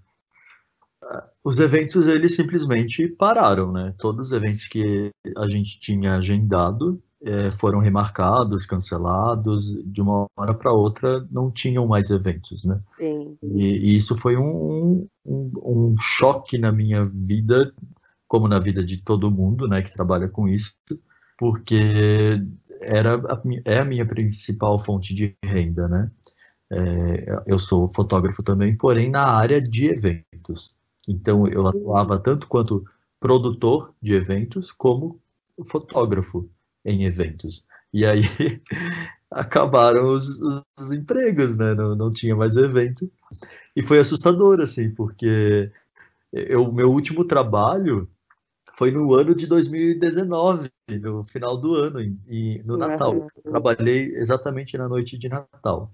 os eventos eles simplesmente pararam, né? Todos os eventos que a gente tinha agendado é, foram remarcados, cancelados, de uma hora para outra não tinham mais eventos, né? Sim. E, e isso foi um, um, um choque na minha vida, como na vida de todo mundo, né, que trabalha com isso, porque era a, é a minha principal fonte de renda, né? É, eu sou fotógrafo também, porém na área de eventos. Então eu atuava tanto quanto produtor de eventos como fotógrafo em eventos. E aí [laughs] acabaram os, os empregos, né? Não, não tinha mais evento. E foi assustador, assim, porque o meu último trabalho foi no ano de 2019, no final do ano, em- no Natal. Eu trabalhei exatamente na noite de Natal.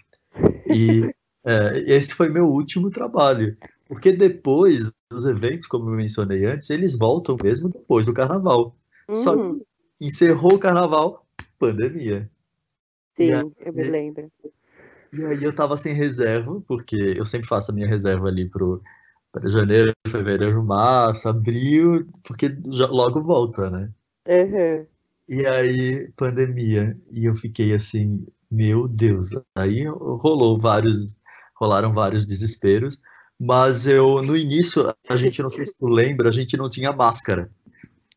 E [laughs] é, esse foi meu último trabalho. Porque depois, os eventos, como eu mencionei antes, eles voltam mesmo depois do carnaval. Só Uhum. que encerrou o carnaval, pandemia. Sim, eu me aí- lembro. E aí eu tava sem reserva, porque eu sempre faço a minha reserva ali pro para janeiro, fevereiro, março, abril, porque já, logo volta, né? Uhum. E aí, pandemia, e eu fiquei assim, meu Deus. Aí rolou vários, rolaram vários desesperos, mas eu, no início, a gente, não sei se tu lembra, a gente não tinha máscara.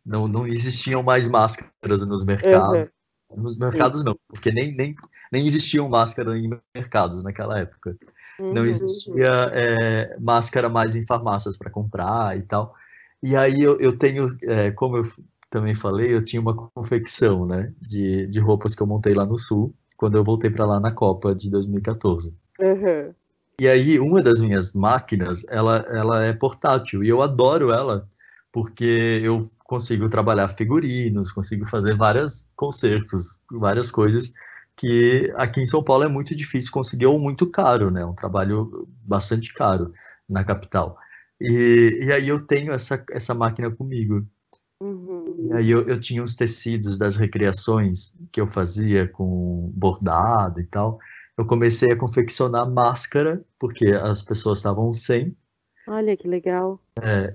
Não, não existiam mais máscaras nos mercados. Nos mercados não, porque nem, nem, nem existiam máscaras em mercados naquela época. Não Uhum. existia é, máscara mais em farmácias para comprar e tal. E aí eu, eu tenho, é, como eu também falei, eu tinha uma confecção, né, de, de roupas que eu montei lá no Sul, quando eu voltei para lá na Copa de 2014. Uhum. E aí uma das minhas máquinas, ela, ela é portátil e eu adoro ela porque eu consigo trabalhar figurinos, consigo fazer vários concertos, várias coisas que aqui em São Paulo é muito difícil conseguir ou muito caro, né? Um trabalho bastante caro na capital. E, e aí eu tenho essa, essa máquina comigo. Uhum. E aí eu, eu tinha os tecidos das recriações que eu fazia com bordado e tal. Eu comecei a confeccionar máscara, porque as pessoas estavam sem, Olha que legal.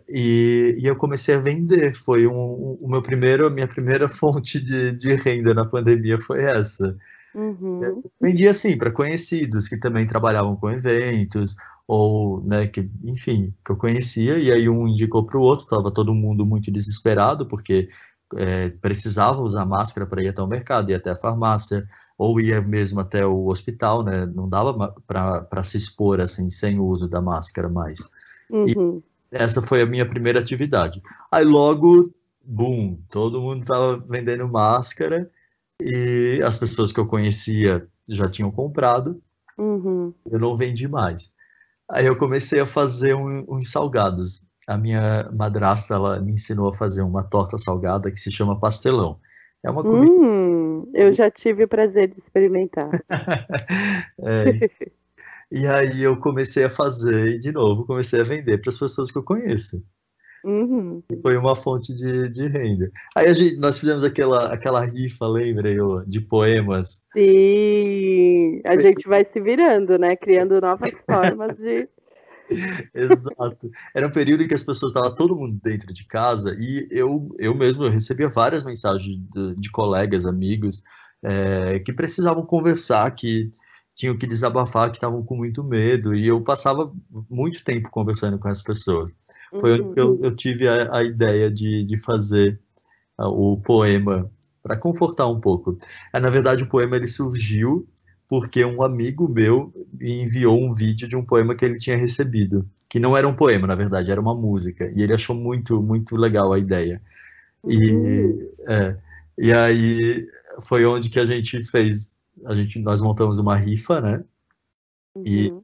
e, e eu comecei a vender. Foi um, um- o meu primeiro, a minha primeira [laughs] fonte de, de renda na pandemia foi essa. Uhum. Vendia assim para conhecidos que também trabalhavam com eventos ou, né, que, enfim, que eu conhecia e aí um indicou para o outro. Tava todo mundo muito desesperado porque é, precisava usar máscara para ir até o mercado, ir até a farmácia ou ia mesmo até o hospital, né? Não dava para se expor assim sem o uso da máscara mais. Uhum. essa foi a minha primeira atividade. Aí logo, boom, todo mundo estava vendendo máscara e as pessoas que eu conhecia já tinham comprado, Uhum. eu não vendi mais. Aí eu comecei a fazer um- uns salgados. A minha madrasta, ela me ensinou a fazer uma torta salgada que se chama pastelão. É uma comida Hum, eu já tive o prazer de experimentar. [laughs] É, e aí eu comecei a fazer e de novo comecei a vender para as pessoas que eu conheço. Uhum. Foi uma fonte de, de renda. Aí gente, nós fizemos aquela, aquela rifa, lembra, eu, de poemas. Sim, a gente vai se virando, né? Criando novas formas de. [laughs] Exato. Era um período em que as pessoas estavam todo mundo dentro de casa e eu, eu mesmo eu recebia várias mensagens de, de colegas, amigos, é, que precisavam conversar, que tinham que desabafar, que estavam com muito medo e eu passava muito tempo conversando com as pessoas. Foi onde que eu, eu tive a, a ideia de, de fazer ah, o poema para confortar um pouco. Ah, Na verdade, o poema ele surgiu porque um amigo meu me enviou um vídeo de um poema que ele tinha recebido, que não era um poema, na verdade, era uma música, e ele achou muito, muito legal a ideia. E, é, e aí foi onde que a gente fez, a gente, nós montamos uma rifa, né? E, Uhum.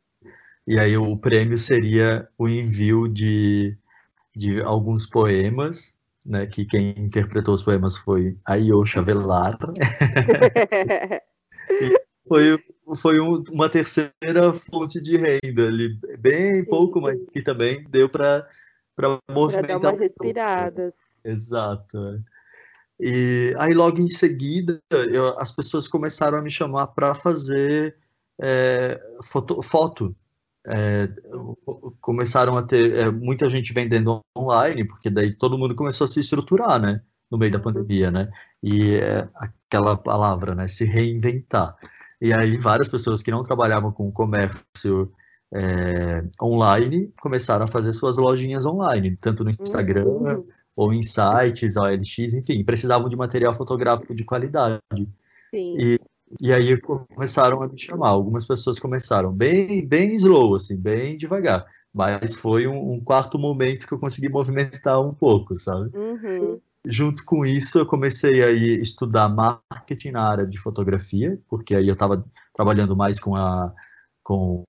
e aí o prêmio seria o envio de, de alguns poemas, né? Que quem interpretou os poemas foi a Yosha Velar. [laughs] Foi, foi um- uma terceira fonte de renda ali, bem pouco, mas que também deu para para Para dar movimentar uma um pouco. respirada. Exato. é. E aí logo em seguida eu- as pessoas começaram a me chamar para fazer é, foto, foto. É, começaram a ter é, muita gente vendendo online, porque daí todo mundo começou a se estruturar, né? No meio da pandemia, né? E é, aquela palavra, né? Se reinventar. E aí várias pessoas que não trabalhavam com comércio é, online começaram a fazer suas lojinhas online, tanto no Instagram Uhum. ou em sites, OLX, enfim, precisavam de material fotográfico de qualidade. Sim. E, e aí começaram a me chamar. Algumas pessoas começaram bem, bem slow, assim, bem devagar. Mas foi um, um quarto momento que eu consegui movimentar um pouco, sabe? Uhum. Junto com isso, eu comecei a estudar marketing na área de fotografia, porque aí eu estava trabalhando mais com a com,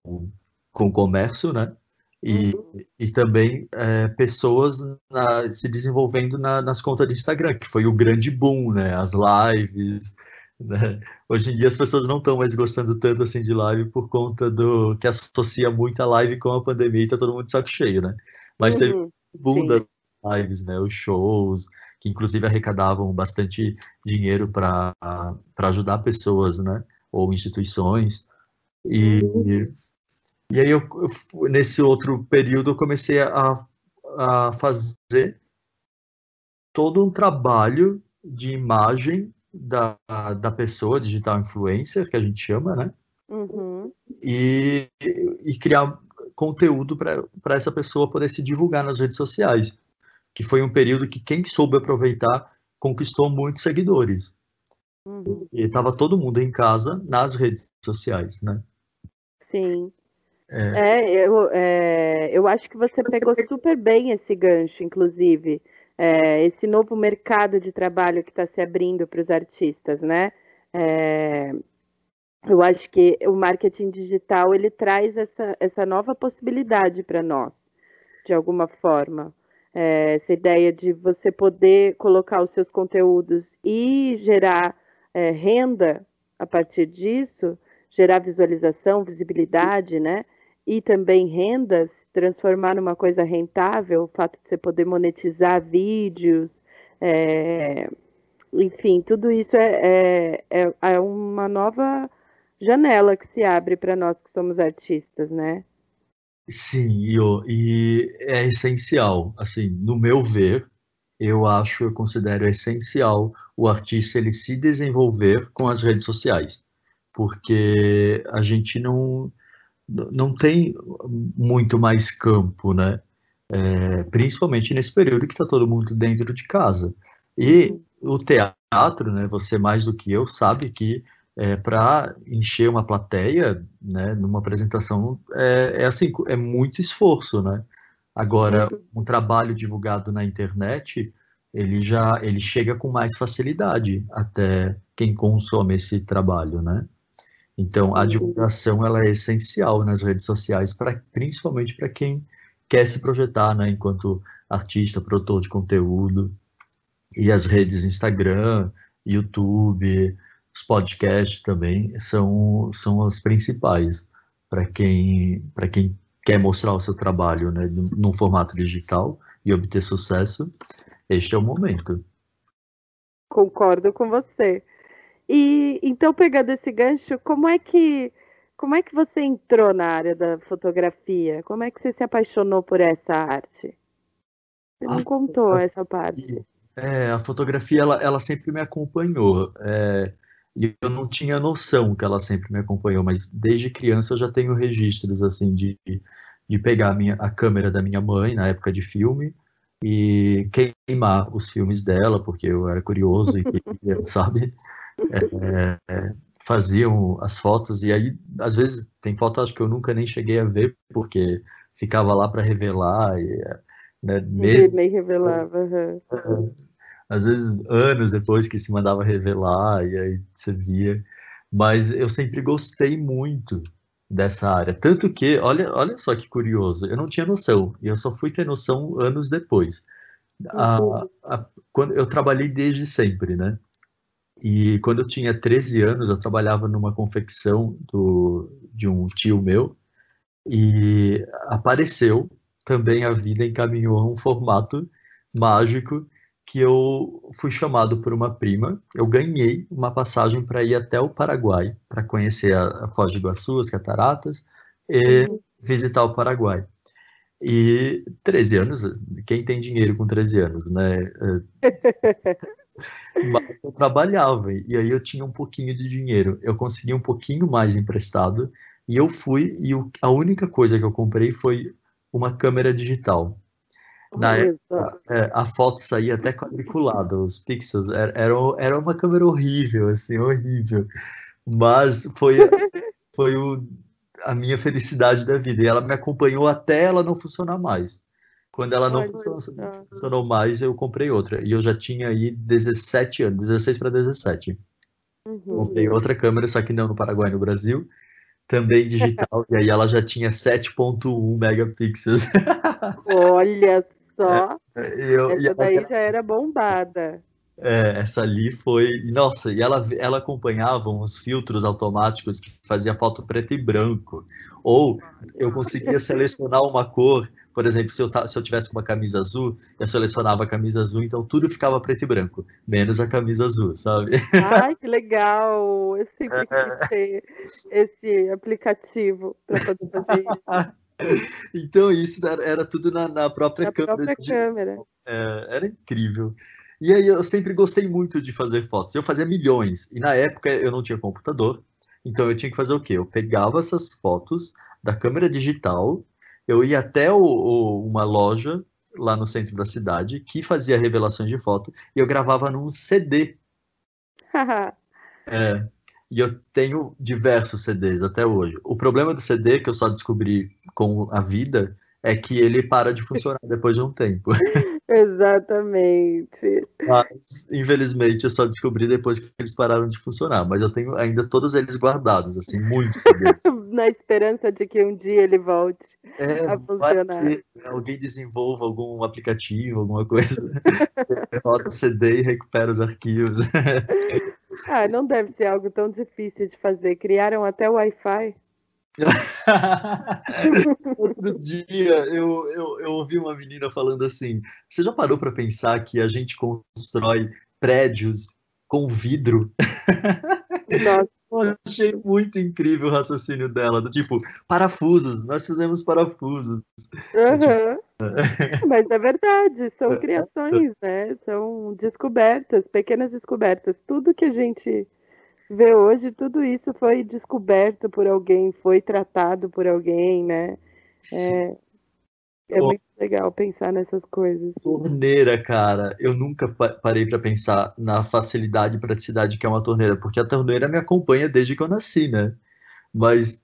com o comércio, né? E, e também é, pessoas na- se desenvolvendo na- nas contas de Instagram, que foi o grande boom, né? As lives, né? Hoje em dia as pessoas não estão mais gostando tanto assim de live por conta do que associa muito a live com a pandemia e tá todo mundo de saco cheio, né? Mas teve Uhum. o boom Sim. das lives, né? Os shows, que inclusive arrecadavam bastante dinheiro para ajudar pessoas, né? Ou instituições. E, e aí eu, eu nesse outro período eu comecei a, a fazer todo um trabalho de imagem da, da pessoa, digital influencer, que a gente chama, né? Uhum. e, e criar conteúdo para essa pessoa poder se divulgar nas redes sociais, que foi um período que quem soube aproveitar conquistou muitos seguidores. Uhum. E estava todo mundo em casa nas redes sociais, né? Sim. É, É, eu, é, eu acho que você pegou super bem esse gancho, inclusive, é, esse novo mercado de trabalho que está se abrindo para os artistas, né? É, eu acho que o marketing digital ele traz essa, essa nova possibilidade para nós, de alguma forma. É, essa ideia de você poder colocar os seus conteúdos e gerar é, renda a partir disso, gerar visualização, visibilidade, né? E também rendas, transformar numa coisa rentável, o fato de você poder monetizar vídeos, é, enfim, tudo isso é, é, é, é uma nova janela que se abre para nós que somos artistas, né? Sim, e, e é essencial, assim, no meu ver, eu acho, eu considero essencial o artista ele se desenvolver com as redes sociais, porque a gente não não tem muito mais campo, né? É, principalmente nesse período que está todo mundo dentro de casa. E o teatro, né? Você mais do que eu sabe que é, para encher uma plateia, né? Numa apresentação é, é assim, é muito esforço, né? Agora, um trabalho divulgado na internet, ele já ele chega com mais facilidade até quem consome esse trabalho, né? Então, a divulgação ela é essencial nas redes sociais, pra, principalmente para quem quer se projetar, né, enquanto artista, produtor de conteúdo. E as redes Instagram, YouTube, os podcasts também são, são as principais para quem, quem quer mostrar o seu trabalho né, num formato digital e obter sucesso. Este é o momento. Concordo com você. E então, pegando esse gancho, como é que como é que você entrou na área da fotografia? Como é que você se apaixonou por essa arte? Você não a contou essa parte. É, a fotografia ela, ela sempre me acompanhou. É, e eu não tinha noção que ela sempre me acompanhou, mas desde criança eu já tenho registros assim de, de pegar a, minha, a câmera da minha mãe na época de filme e queimar os filmes dela, porque eu era curioso e queria, [laughs] sabe? É, é, faziam as fotos e aí às vezes tem fotos acho que eu nunca nem cheguei a ver porque ficava lá para revelar e, né, mesmo nem revelava uhum. Às vezes anos depois que se mandava revelar e aí você via. Mas eu sempre gostei muito dessa área. Tanto que olha olha só que curioso eu não tinha noção e eu só fui ter noção anos depois. A, a, quando eu trabalhei desde sempre né? E quando eu tinha 13 anos, eu trabalhava numa confecção do, de um tio meu e apareceu também a vida encaminhou a um formato mágico que eu fui chamado por uma prima. Eu ganhei uma passagem para ir até o Paraguai para conhecer a, a Foz do Iguaçu, as cataratas e uhum. visitar o Paraguai. E 13 anos, quem tem dinheiro com 13 anos, né? [laughs] Mas eu trabalhava e aí eu tinha um pouquinho de dinheiro. Eu consegui um pouquinho mais emprestado e eu fui e a única coisa que eu comprei foi uma câmera digital. Na época, é, a foto saía até quadriculada, os pixels. Era, era, era uma câmera horrível, assim, horrível. Mas foi, [laughs] foi o, a minha felicidade da vida. E ela me acompanhou até ela não funcionar mais. Quando ela não Ai, funcionou, funcionou, mais, eu comprei outra. E eu já tinha aí 17 anos, 16 para 17. Uhum. Comprei outra câmera, só que não no Paraguai, no Brasil. Também digital. [laughs] e aí ela já tinha 7.1 megapixels. Olha só. É, eu, Essa daí já era bombada. É, essa ali foi. Nossa, e ela, ela acompanhava uns filtros automáticos que fazia foto preto e branco. Ou eu conseguia selecionar uma cor, por exemplo, se eu, se eu tivesse uma camisa azul, eu selecionava a camisa azul, então tudo ficava preto e branco, menos a camisa azul, sabe? Ai, que legal! Eu [laughs] sempre quis ter esse aplicativo para poder fazer isso. [laughs] Então, isso era, era tudo na, na própria na câmera. Própria de... câmera. É, era incrível. E aí eu sempre gostei muito de fazer fotos. Eu fazia milhões. E na época eu não tinha computador. Então eu tinha que fazer o quê? Eu pegava essas fotos da câmera digital, eu ia até o, o, uma loja lá no centro da cidade que fazia revelações de foto e eu gravava num CD. [laughs] é, e eu tenho diversos CDs até hoje. O problema do CD que eu só descobri com a vida é que ele para de funcionar [laughs] depois de um tempo. Exatamente. Mas, infelizmente, eu só descobri depois que eles pararam de funcionar. Mas eu tenho ainda todos eles guardados, assim, muitos. [laughs] Na esperança de que um dia ele volte é, a funcionar. Ter, alguém desenvolva algum aplicativo, alguma coisa. [laughs] Bota o CD e recupera os arquivos. Ah, não deve ser algo tão difícil de fazer. Criaram até o Wi-Fi. [laughs] Outro dia eu, eu, eu ouvi uma menina falando assim: você já parou para pensar que a gente constrói prédios com vidro? Nossa. [laughs] Eu achei muito incrível o raciocínio dela, do tipo, parafusos, nós fizemos parafusos. Uhum. [laughs] Mas é verdade, são criações, né? São descobertas, pequenas descobertas. Tudo que a gente vê hoje, tudo isso foi descoberto por alguém, foi tratado por alguém, né? É, é muito legal pensar nessas coisas. Torneira, cara, eu nunca parei para pensar na facilidade e praticidade que é uma torneira, porque a torneira me acompanha desde que eu nasci, né? Mas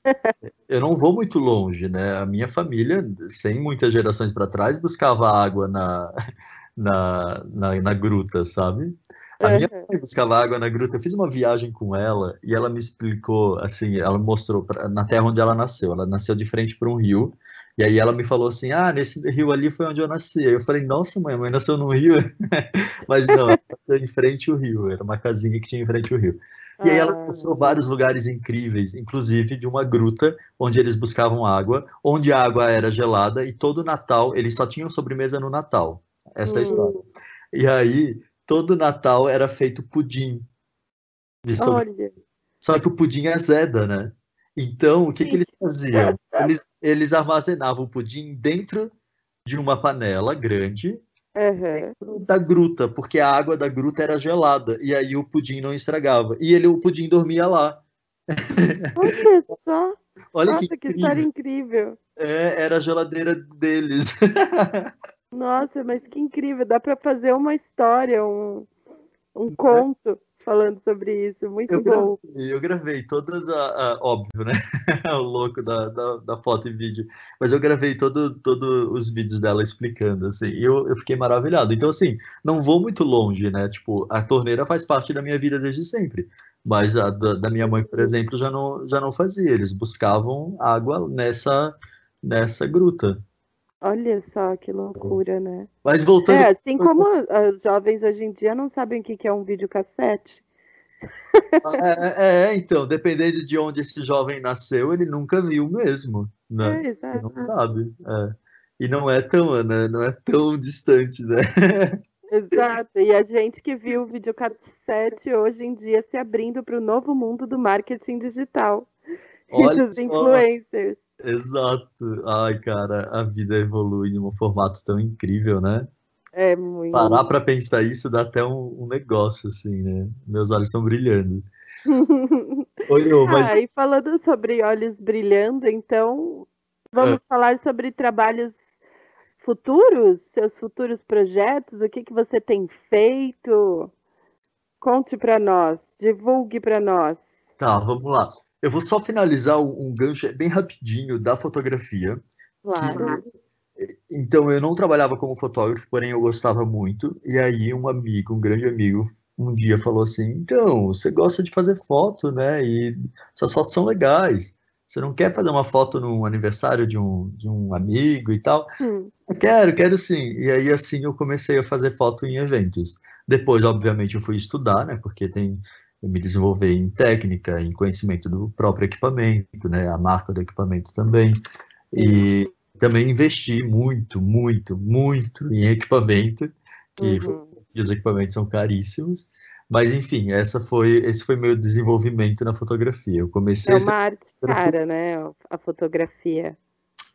eu não vou muito longe, né? A minha família, sem muitas gerações para trás, buscava água na, [laughs] na, na, na gruta, sabe? A minha mãe buscava água na gruta. Eu fiz uma viagem com ela e ela me explicou, assim, ela mostrou pra, na terra onde ela nasceu. Ela nasceu de frente para um rio. E aí ela me falou assim: Ah, nesse rio ali foi onde eu nasci. Aí eu falei: Nossa, mãe, a mãe nasceu no rio. [laughs] Mas não, ela nasceu em frente ao rio. Era uma casinha que tinha em frente ao rio. E aí ela Ah. mostrou vários lugares incríveis, inclusive de uma gruta onde eles buscavam água, onde a água era gelada e todo Natal eles só tinham sobremesa no Natal. Essa é a história. Hum, E aí todo Natal era feito pudim de sobre... Só que o pudim azeda, né? Então, o que que eles faziam? Eles, eles armazenavam o pudim dentro de uma panela grande Aham. da gruta, porque a água da gruta era gelada e aí o pudim não estragava. E ele, o pudim dormia lá. Olha só. [laughs] Olha Nossa, que que história incrível. incrível. É, era a geladeira deles. [laughs] Nossa, mas que incrível. Dá para fazer uma história, um, um conto falando sobre isso. Muito Eu bom. gravei, eu gravei todas, a, a- óbvio, né? [laughs] O louco da, da, da foto e vídeo. Mas eu gravei todo, todo os vídeos dela explicando, assim, e eu, eu fiquei maravilhado. Então, assim, não vou muito longe, né? Tipo, a torneira faz parte da minha vida desde sempre. Mas a da, da minha mãe, por exemplo, já não, já não fazia. Eles buscavam água nessa, nessa gruta. Olha só que loucura, né? Mas voltando. É, assim como os jovens hoje em dia não sabem o que é um videocassete. É, é, então, dependendo de onde esse jovem nasceu, ele nunca viu mesmo, né? É, Ele exato. não sabe. é. E não é tão, né? Não é tão distante, né? Exato. E a gente que viu o videocassete hoje em dia se abrindo para o novo mundo do marketing digital e Olha dos só. influencers. Exato. Ai, cara, a vida evolui em um formato tão incrível, né? É muito. Parar pra pensar isso dá até um, um negócio, assim, né? Meus olhos estão brilhando. [laughs] Oi, ô, mas Ah, e falando sobre olhos brilhando, então vamos falar sobre trabalhos futuros, seus futuros projetos, o que que você tem feito? Conte para nós, divulgue para nós. tá, vamos lá. Eu vou só finalizar um, gancho bem rapidinho da fotografia. Claro. Então, eu não trabalhava como fotógrafo, porém eu gostava muito. E aí, um amigo, um grande amigo, um dia falou assim: Então, você gosta de fazer foto, né? E suas fotos são legais. Você não quer fazer uma foto no aniversário de um, de um amigo e tal? Hum, Eu quero, quero sim. E aí, assim, eu comecei a fazer foto em eventos. Depois, obviamente, eu fui estudar, né? Porque tem. Eu me desenvolver em técnica, em conhecimento do próprio equipamento, né? A marca do equipamento também. E também investi muito, muito, muito em equipamento, que uhum. os equipamentos são caríssimos. Mas, enfim, essa foi, esse foi meu desenvolvimento na fotografia. Eu comecei É uma arte cara, né? A fotografia.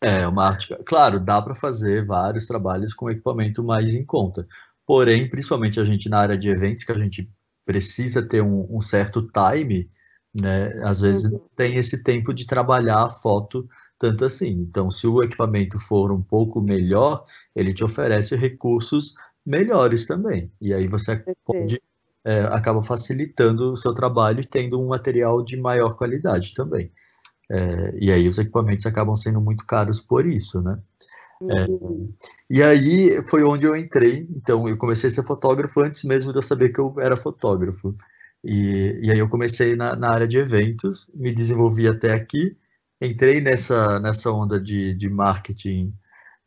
É, uma arte. Claro, dá para fazer vários trabalhos com equipamento mais em conta. Porém, principalmente a gente na área de eventos, que a gente precisa ter um, um certo time, né? Às vezes não tem esse tempo de trabalhar a foto tanto assim. Então, se o equipamento for um pouco melhor, ele te oferece recursos melhores também. E aí você pode, é, acaba facilitando o seu trabalho e tendo um material de maior qualidade também. É, e aí os equipamentos acabam sendo muito caros por isso, né? É, e aí foi onde eu entrei. Então eu comecei a ser fotógrafo antes mesmo de eu saber que eu era fotógrafo. E, e aí eu comecei na, na área de eventos, me desenvolvi até aqui, entrei nessa, nessa onda de, de marketing,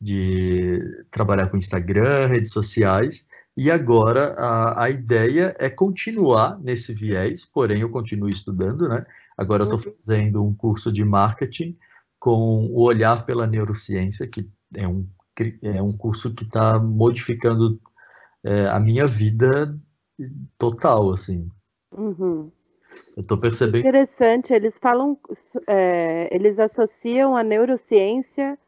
de trabalhar com Instagram, redes sociais, e agora a, a ideia é continuar nesse viés, porém eu continuo estudando, né? Agora eu estou fazendo um curso de marketing com o olhar pela neurociência, que é um, é um curso que está modificando é, a minha vida total, assim. Uhum. Eu estou percebendo Interessante, eles falam, é, eles associam a neurociência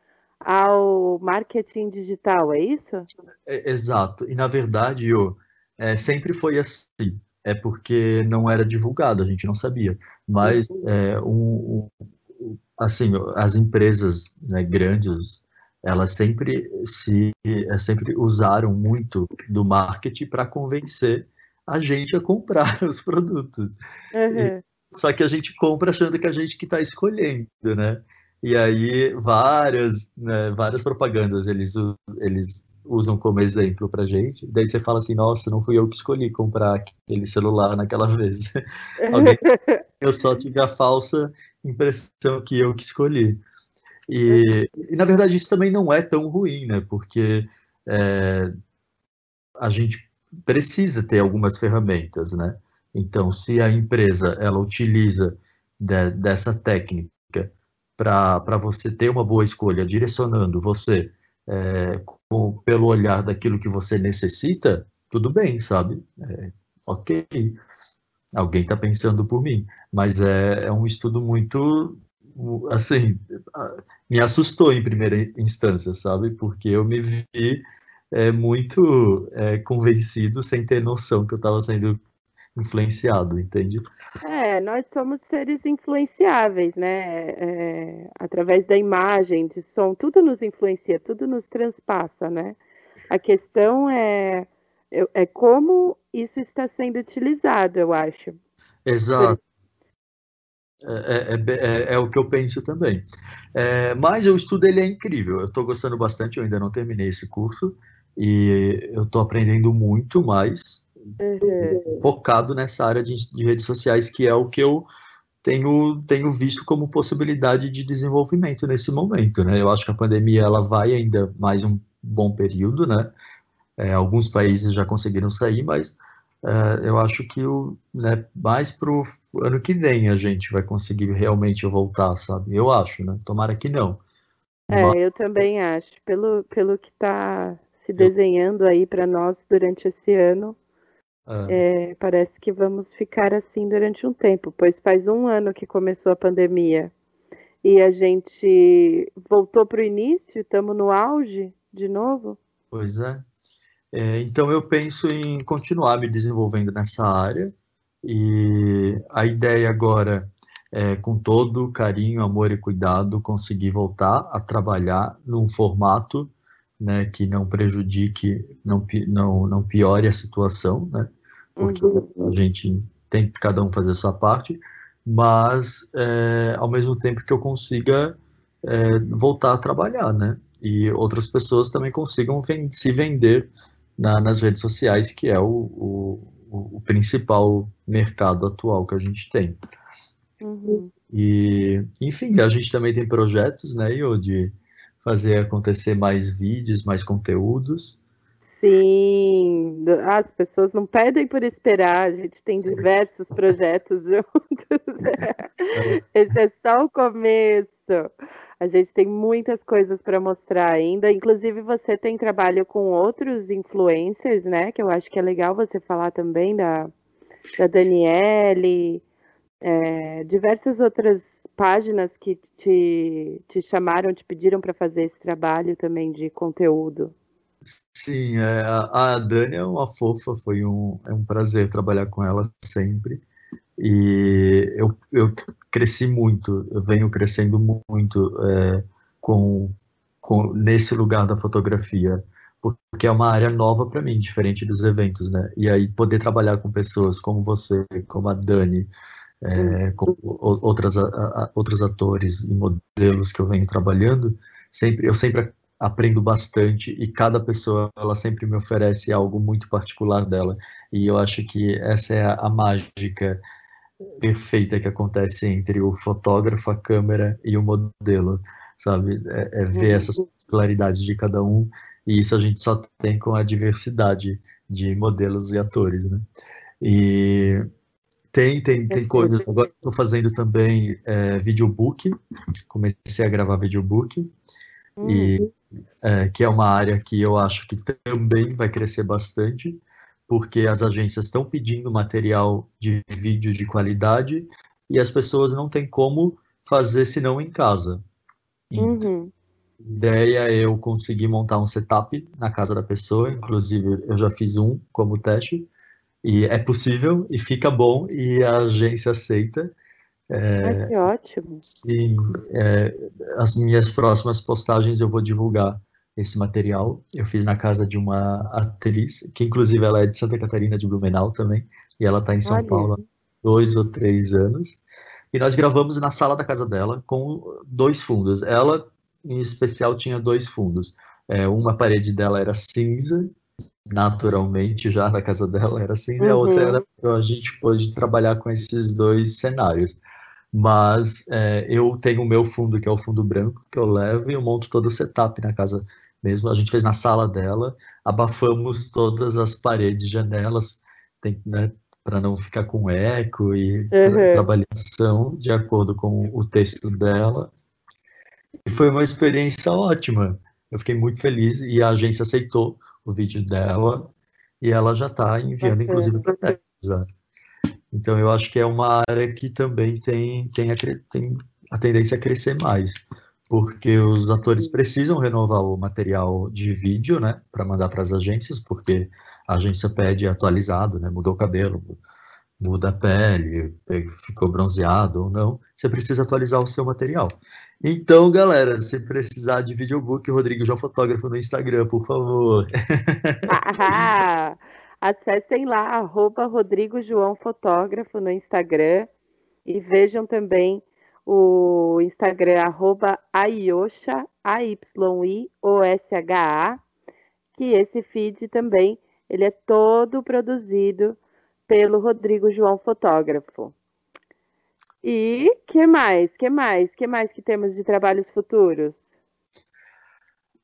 ao marketing digital, é isso? É, exato. E na verdade, eu, é, sempre foi assim. É porque não era divulgado, a gente não sabia. Mas é, um, um- assim, as empresas, né, grandes, elas sempre se é, sempre usaram muito do marketing para convencer a gente a comprar [laughs] os produtos. Uhum. só que a gente compra achando que a gente que está escolhendo, né? E aí várias, né, várias propagandas eles, eles usam como exemplo pra gente. Daí você fala assim, nossa, não fui eu que escolhi comprar aquele celular naquela [laughs] vez. [laughs] Eu só tive a falsa impressão que eu que escolhi. E, e, na verdade isso também não é tão ruim, né? Porque é, a gente precisa ter algumas ferramentas, né? Então, se a empresa ela utiliza de, dessa técnica para você ter uma boa escolha, direcionando você é, com, pelo olhar daquilo que você necessita, tudo bem, sabe? É, ok, alguém está pensando por mim, mas é, é um estudo muito assim, me assustou em primeira instância, sabe? Porque eu me vi é, muito é, convencido sem ter noção que eu estava sendo influenciado, entende? É, nós somos seres influenciáveis, né? É, através da imagem, de som, tudo nos influencia, tudo nos transpassa, né? A questão é, é como isso está sendo utilizado, eu acho. Exato. É, é, é, é, o que eu penso também. É, mas o estudo ele é incrível. Eu estou gostando bastante. Eu ainda não terminei esse curso e eu estou aprendendo muito mais uhum. focado nessa área de, de, redes sociais, que é o que eu tenho, tenho visto como possibilidade de desenvolvimento nesse momento. Né? Eu acho que a pandemia ela vai ainda mais um bom período, né? É, alguns países já conseguiram sair, mas é, eu acho que o, né, mais para o ano que vem a gente vai conseguir realmente voltar, sabe? Eu acho, né? Tomara que não. É, mas... eu também acho. Pelo, pelo que está se desenhando aí para nós durante esse ano, é. É, parece que vamos ficar assim durante um tempo, pois faz um ano que começou a pandemia e a gente voltou para o início, estamos no auge de novo. Pois é. É. Então eu penso em continuar me desenvolvendo nessa área e a ideia agora é, com todo carinho, amor e cuidado, conseguir voltar a trabalhar num formato né, que não prejudique, não, não, não piore a situação, né, porque uhum. a gente tem que cada um fazer a sua parte, mas é, ao mesmo tempo que eu consiga é, voltar a trabalhar, né, e outras pessoas também consigam se vender na, nas redes sociais, que é o, o, o, principal mercado atual que a gente tem. Uhum. E, enfim, a gente também tem projetos, né, Iô, de fazer acontecer mais vídeos, mais conteúdos. Sim, as pessoas não pedem por esperar, a gente tem diversos projetos [laughs] juntos. Esse é só o começo. A gente tem muitas coisas para mostrar ainda. Inclusive, você tem trabalho com outros influencers, né? Que eu acho que é legal você falar também da, da Daniele, é, diversas outras páginas que te, te chamaram, te pediram para fazer esse trabalho também de conteúdo. Sim, é, a, a Dani é uma fofa, foi um, é um prazer trabalhar com ela sempre. E eu, eu cresci muito, eu venho crescendo muito é, com, com, nesse lugar da fotografia, porque é uma área nova para mim, diferente dos eventos, né? E aí poder trabalhar com pessoas como você, como a Dani, é, com outras, a, outros atores e modelos que eu venho trabalhando, sempre eu sempre aprendo bastante e cada pessoa ela sempre me oferece algo muito particular dela e eu acho que essa é a, a mágica perfeita que acontece entre o fotógrafo, a câmera e o modelo, sabe? É, é ver uhum. essas particularidades de cada um e isso a gente só tem com a diversidade de modelos e atores, né? E tem, tem, tem coisas. Agora estou fazendo também é, videobook. Comecei a gravar videobook. Uhum. E, é, que é uma área que eu acho que também vai crescer bastante, porque as agências estão pedindo material de vídeo de qualidade e as pessoas não têm como fazer senão em casa. Então, uhum. ideia é eu conseguir montar um setup na casa da pessoa, inclusive eu já fiz um como teste, e é possível e fica bom e a agência aceita. É, ah, que ótimo. Sim, é, as minhas próximas postagens eu vou divulgar esse material. Eu fiz na casa de uma atriz, que inclusive ela é de Santa Catarina de Blumenau também, e ela está em São Olha. Paulo dois ou três anos. E nós gravamos na sala da casa dela com dois fundos. Ela, em especial, tinha dois fundos. É, uma parede dela era cinza, naturalmente, já na casa dela era cinza, e a outra Uhum. era. A gente pôde trabalhar com esses dois cenários. Mas é, eu tenho o meu fundo, que é o fundo branco, que eu levo e eu monto todo o setup na casa mesmo. A gente fez na sala dela, abafamos todas as paredes, janelas, né, para não ficar com eco e Uhum. trabalhação de acordo com o texto dela. E foi uma experiência ótima. Eu fiquei muito feliz e a agência aceitou o vídeo dela e ela já está enviando, Bacana. inclusive, para já. Então, eu acho que é uma área que também tem, tem, a, tem a tendência a crescer mais, porque os atores precisam renovar o material de vídeo, né, para mandar para as agências, porque a agência pede atualizado, né, mudou o cabelo, muda a pele, pe- ficou bronzeado ou não, você precisa atualizar o seu material. Então, galera, se precisar de videobook, Rodrigo João Fotógrafo no Instagram, por favor. Acessem lá, arroba Rodrigo João Fotógrafo no Instagram e vejam também o Instagram, arroba Ayosha, A-Y-I-O-S-H-A, que esse feed também, ele é todo produzido pelo Rodrigo João Fotógrafo. E que mais? Que mais? Que mais que temos de trabalhos futuros?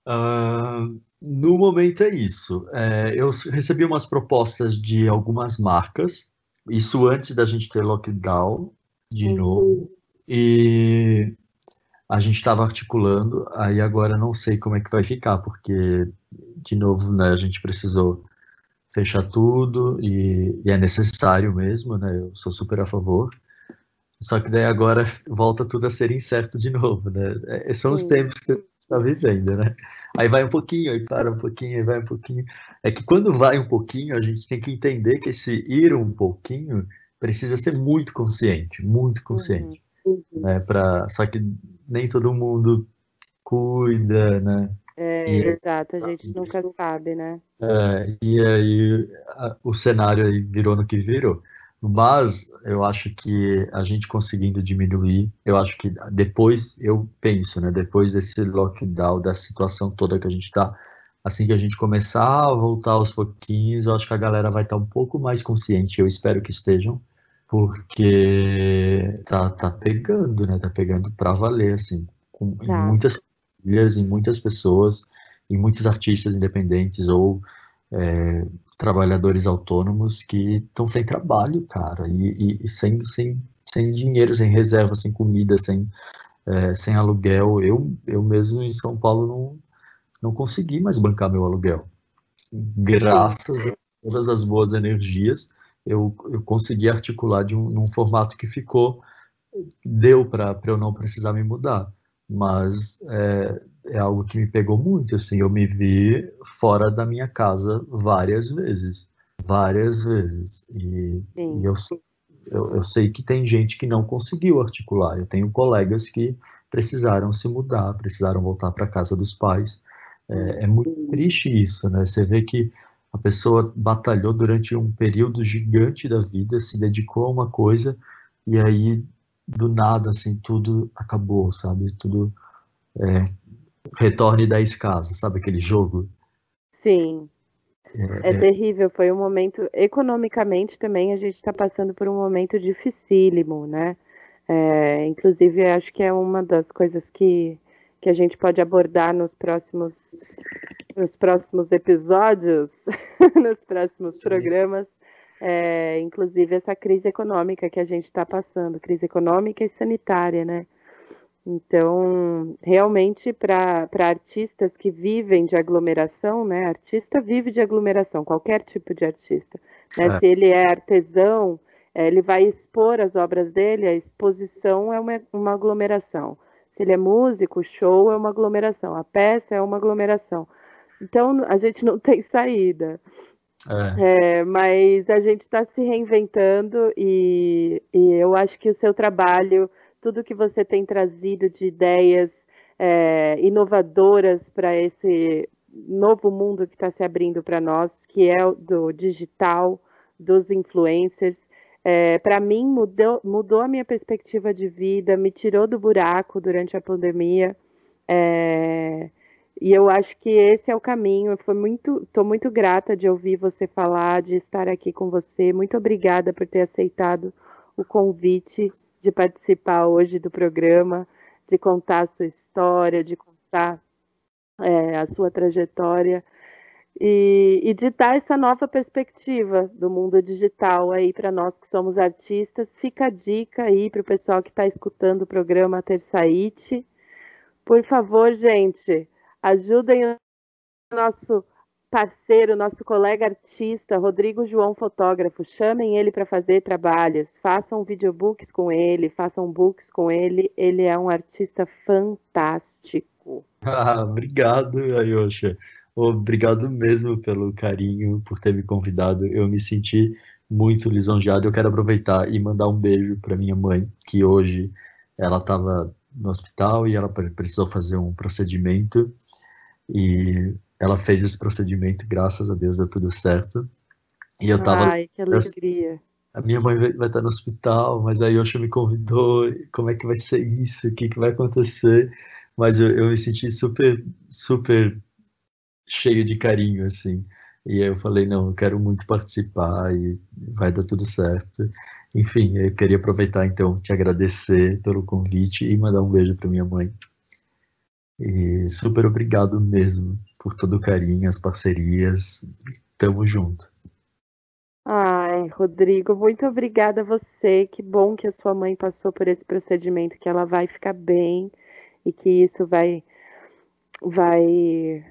Ah, no momento é isso. É, eu recebi umas propostas de algumas marcas, isso antes da gente ter lockdown de novo, e a gente estava articulando, aí agora não sei como é que vai ficar, porque, de novo, né, a gente precisou fechar tudo e, e é necessário mesmo, né? Eu sou super a favor. Só que daí agora volta tudo a ser incerto de novo, né? É, são os Sim. tempos que a gente está vivendo, né? Aí vai um pouquinho, aí para um pouquinho, aí vai um pouquinho. É que quando vai um pouquinho, a gente tem que entender que esse ir um pouquinho precisa ser muito consciente, muito consciente, né? Pra... Só que nem todo mundo cuida, né? É, E- exato, a gente nunca sabe, né? É, e aí a- o cenário aí virou no que virou. Mas eu acho que a gente conseguindo diminuir, eu acho que depois, eu penso, né, depois desse lockdown, dessa situação toda que a gente está, assim que a gente começar a voltar aos pouquinhos, eu acho que a galera vai estar um pouco mais consciente, eu espero que estejam, porque tá, tá pegando, né, tá pegando pra valer, assim, com, em Tá. muitas famílias, em muitas pessoas, em muitos artistas independentes ou é, trabalhadores autônomos que estão sem trabalho, cara, e, e- sem, sem, sem dinheiro, sem reserva, sem comida, sem, é, sem aluguel. Eu, eu mesmo em São Paulo não, não consegui mais bancar meu aluguel. Graças a todas as boas energias, eu, eu consegui articular de um, num formato que ficou, deu para eu não precisar me mudar. Mas é, é algo que me pegou muito, assim, eu me vi fora da minha casa várias vezes, várias vezes, e, e eu, sei- eu, eu sei que tem gente que não conseguiu articular, eu tenho colegas que precisaram se mudar, precisaram voltar para casa dos pais, é, é muito triste isso, né, você vê que a pessoa batalhou durante um período gigante da vida, se dedicou a uma coisa, e aí do nada, assim, tudo acabou, sabe? Tudo é, retorne 10 casas, sabe aquele jogo? Sim. É, É é, terrível, foi um momento, economicamente também a gente está passando por um momento dificílimo, né? É, inclusive, acho que é uma das coisas que, que a gente pode abordar nos próximos, nos próximos episódios, [laughs] nos próximos programas, é, inclusive essa crise econômica que a gente está passando, crise econômica e sanitária, né? Então, realmente, para artistas que vivem de aglomeração, né? Artista vive de aglomeração, qualquer tipo de artista. Né? É. Se ele é artesão, eh, ele vai expor as obras dele, a exposição é uma, uma aglomeração. Se ele é músico, o show é uma aglomeração, a peça é uma aglomeração. Então, a gente não tem saída. É, É, mas a gente está se reinventando e, e eu acho que o seu trabalho, tudo que você tem trazido de ideias é, inovadoras para esse novo mundo que está se abrindo para nós, que é do digital, dos influencers, É, para mim, mudou, mudou a minha perspectiva de vida, me tirou do buraco durante a pandemia. É, e eu acho que esse é o caminho. Foi muito, estou muito grata de ouvir você falar, de estar aqui com você. Muito obrigada por ter aceitado o convite de participar hoje do programa, de contar a sua história, de contar é, a sua trajetória e, e de dar essa nova perspectiva do mundo digital aí para nós que somos artistas. Fica a dica aí para o pessoal que está escutando o programa Terçaite. Por favor, gente, ajudem o nosso parceiro, nosso colega artista, Rodrigo João Fotógrafo. Chamem ele para fazer trabalhos, façam videobooks com ele, façam books com ele. Ele é um artista fantástico. [laughs] Ah, obrigado, Ayosha. Obrigado mesmo pelo carinho, por ter me convidado. Eu me senti muito lisonjeado. Eu quero aproveitar e mandar um beijo para minha mãe, que hoje ela estava no hospital e ela precisou fazer um procedimento. E ela fez esse procedimento, graças a Deus deu tudo certo. E eu tava. Ai, que alegria. A minha mãe vai, vai estar no hospital, mas aí Yosha me convidou. Como é que vai ser isso? O que, que vai acontecer? Mas eu, eu me senti super, super cheio de carinho, assim. E aí eu falei, não, eu quero muito participar e vai dar tudo certo. Enfim, eu queria aproveitar então, te agradecer pelo convite e mandar um beijo para minha mãe. E super obrigado mesmo por todo o carinho, as parcerias. Tamo junto. Ai, Rodrigo, muito obrigada a você. Que bom que a sua mãe passou por esse procedimento, que ela vai ficar bem e que isso vai vai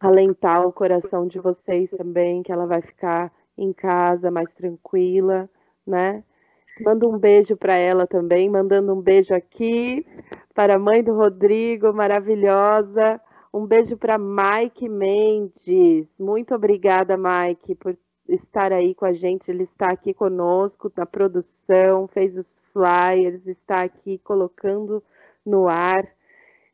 alentar o coração de vocês também, que ela vai ficar em casa mais tranquila, né? Manda um beijo para ela também, mandando um beijo aqui para a mãe do Rodrigo, maravilhosa. Um beijo para Mike Mendes. Muito obrigada, Mike, por estar aí com a gente. Ele está aqui conosco na produção, fez os flyers, está aqui colocando no ar.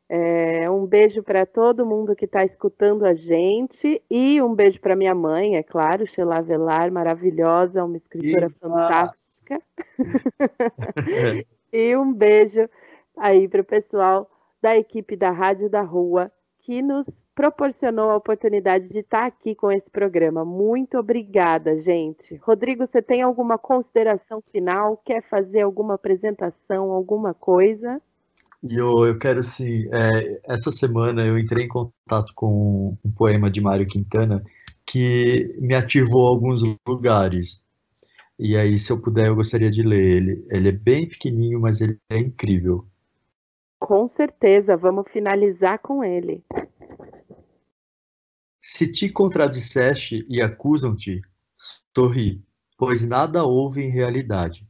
É, um beijo para todo mundo que está escutando a gente e um beijo para minha mãe, é claro, Sheila Velar, maravilhosa, uma escritora fantástica. [laughs] e um beijo aí para o pessoal da equipe da Rádio da Rua que nos proporcionou a oportunidade de estar aqui com esse programa. Muito obrigada, gente. Rodrigo, você tem alguma consideração final? Quer fazer alguma apresentação, alguma coisa? E eu, eu quero sim. É, essa semana eu entrei em contato com um poema de Mário Quintana que me ativou alguns lugares. E aí, se eu puder, eu gostaria de ler ele. Ele é bem pequenininho, mas ele é incrível. Com certeza, vamos finalizar com ele. Se te contradisseste e acusam-te, sorri, pois nada houve em realidade.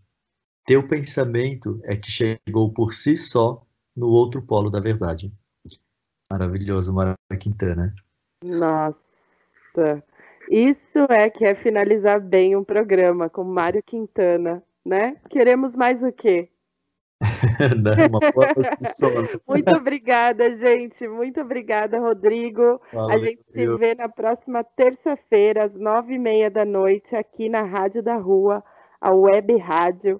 Teu pensamento é que chegou por si só no outro polo da verdade. Maravilhoso, Mara Quintana. Nossa, isso é que é finalizar bem um programa com Mário Quintana, né? Queremos mais o quê? [laughs] Né? [laughs] Muito obrigada, gente. Muito obrigada, Rodrigo. Valeu. A gente se vê na próxima terça-feira, às nove e meia da noite, aqui na Rádio da Rua, a Web Rádio.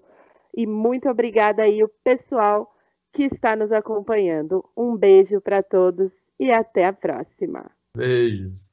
E muito obrigada aí o pessoal que está nos acompanhando. Um beijo para todos e até a próxima. Beijos.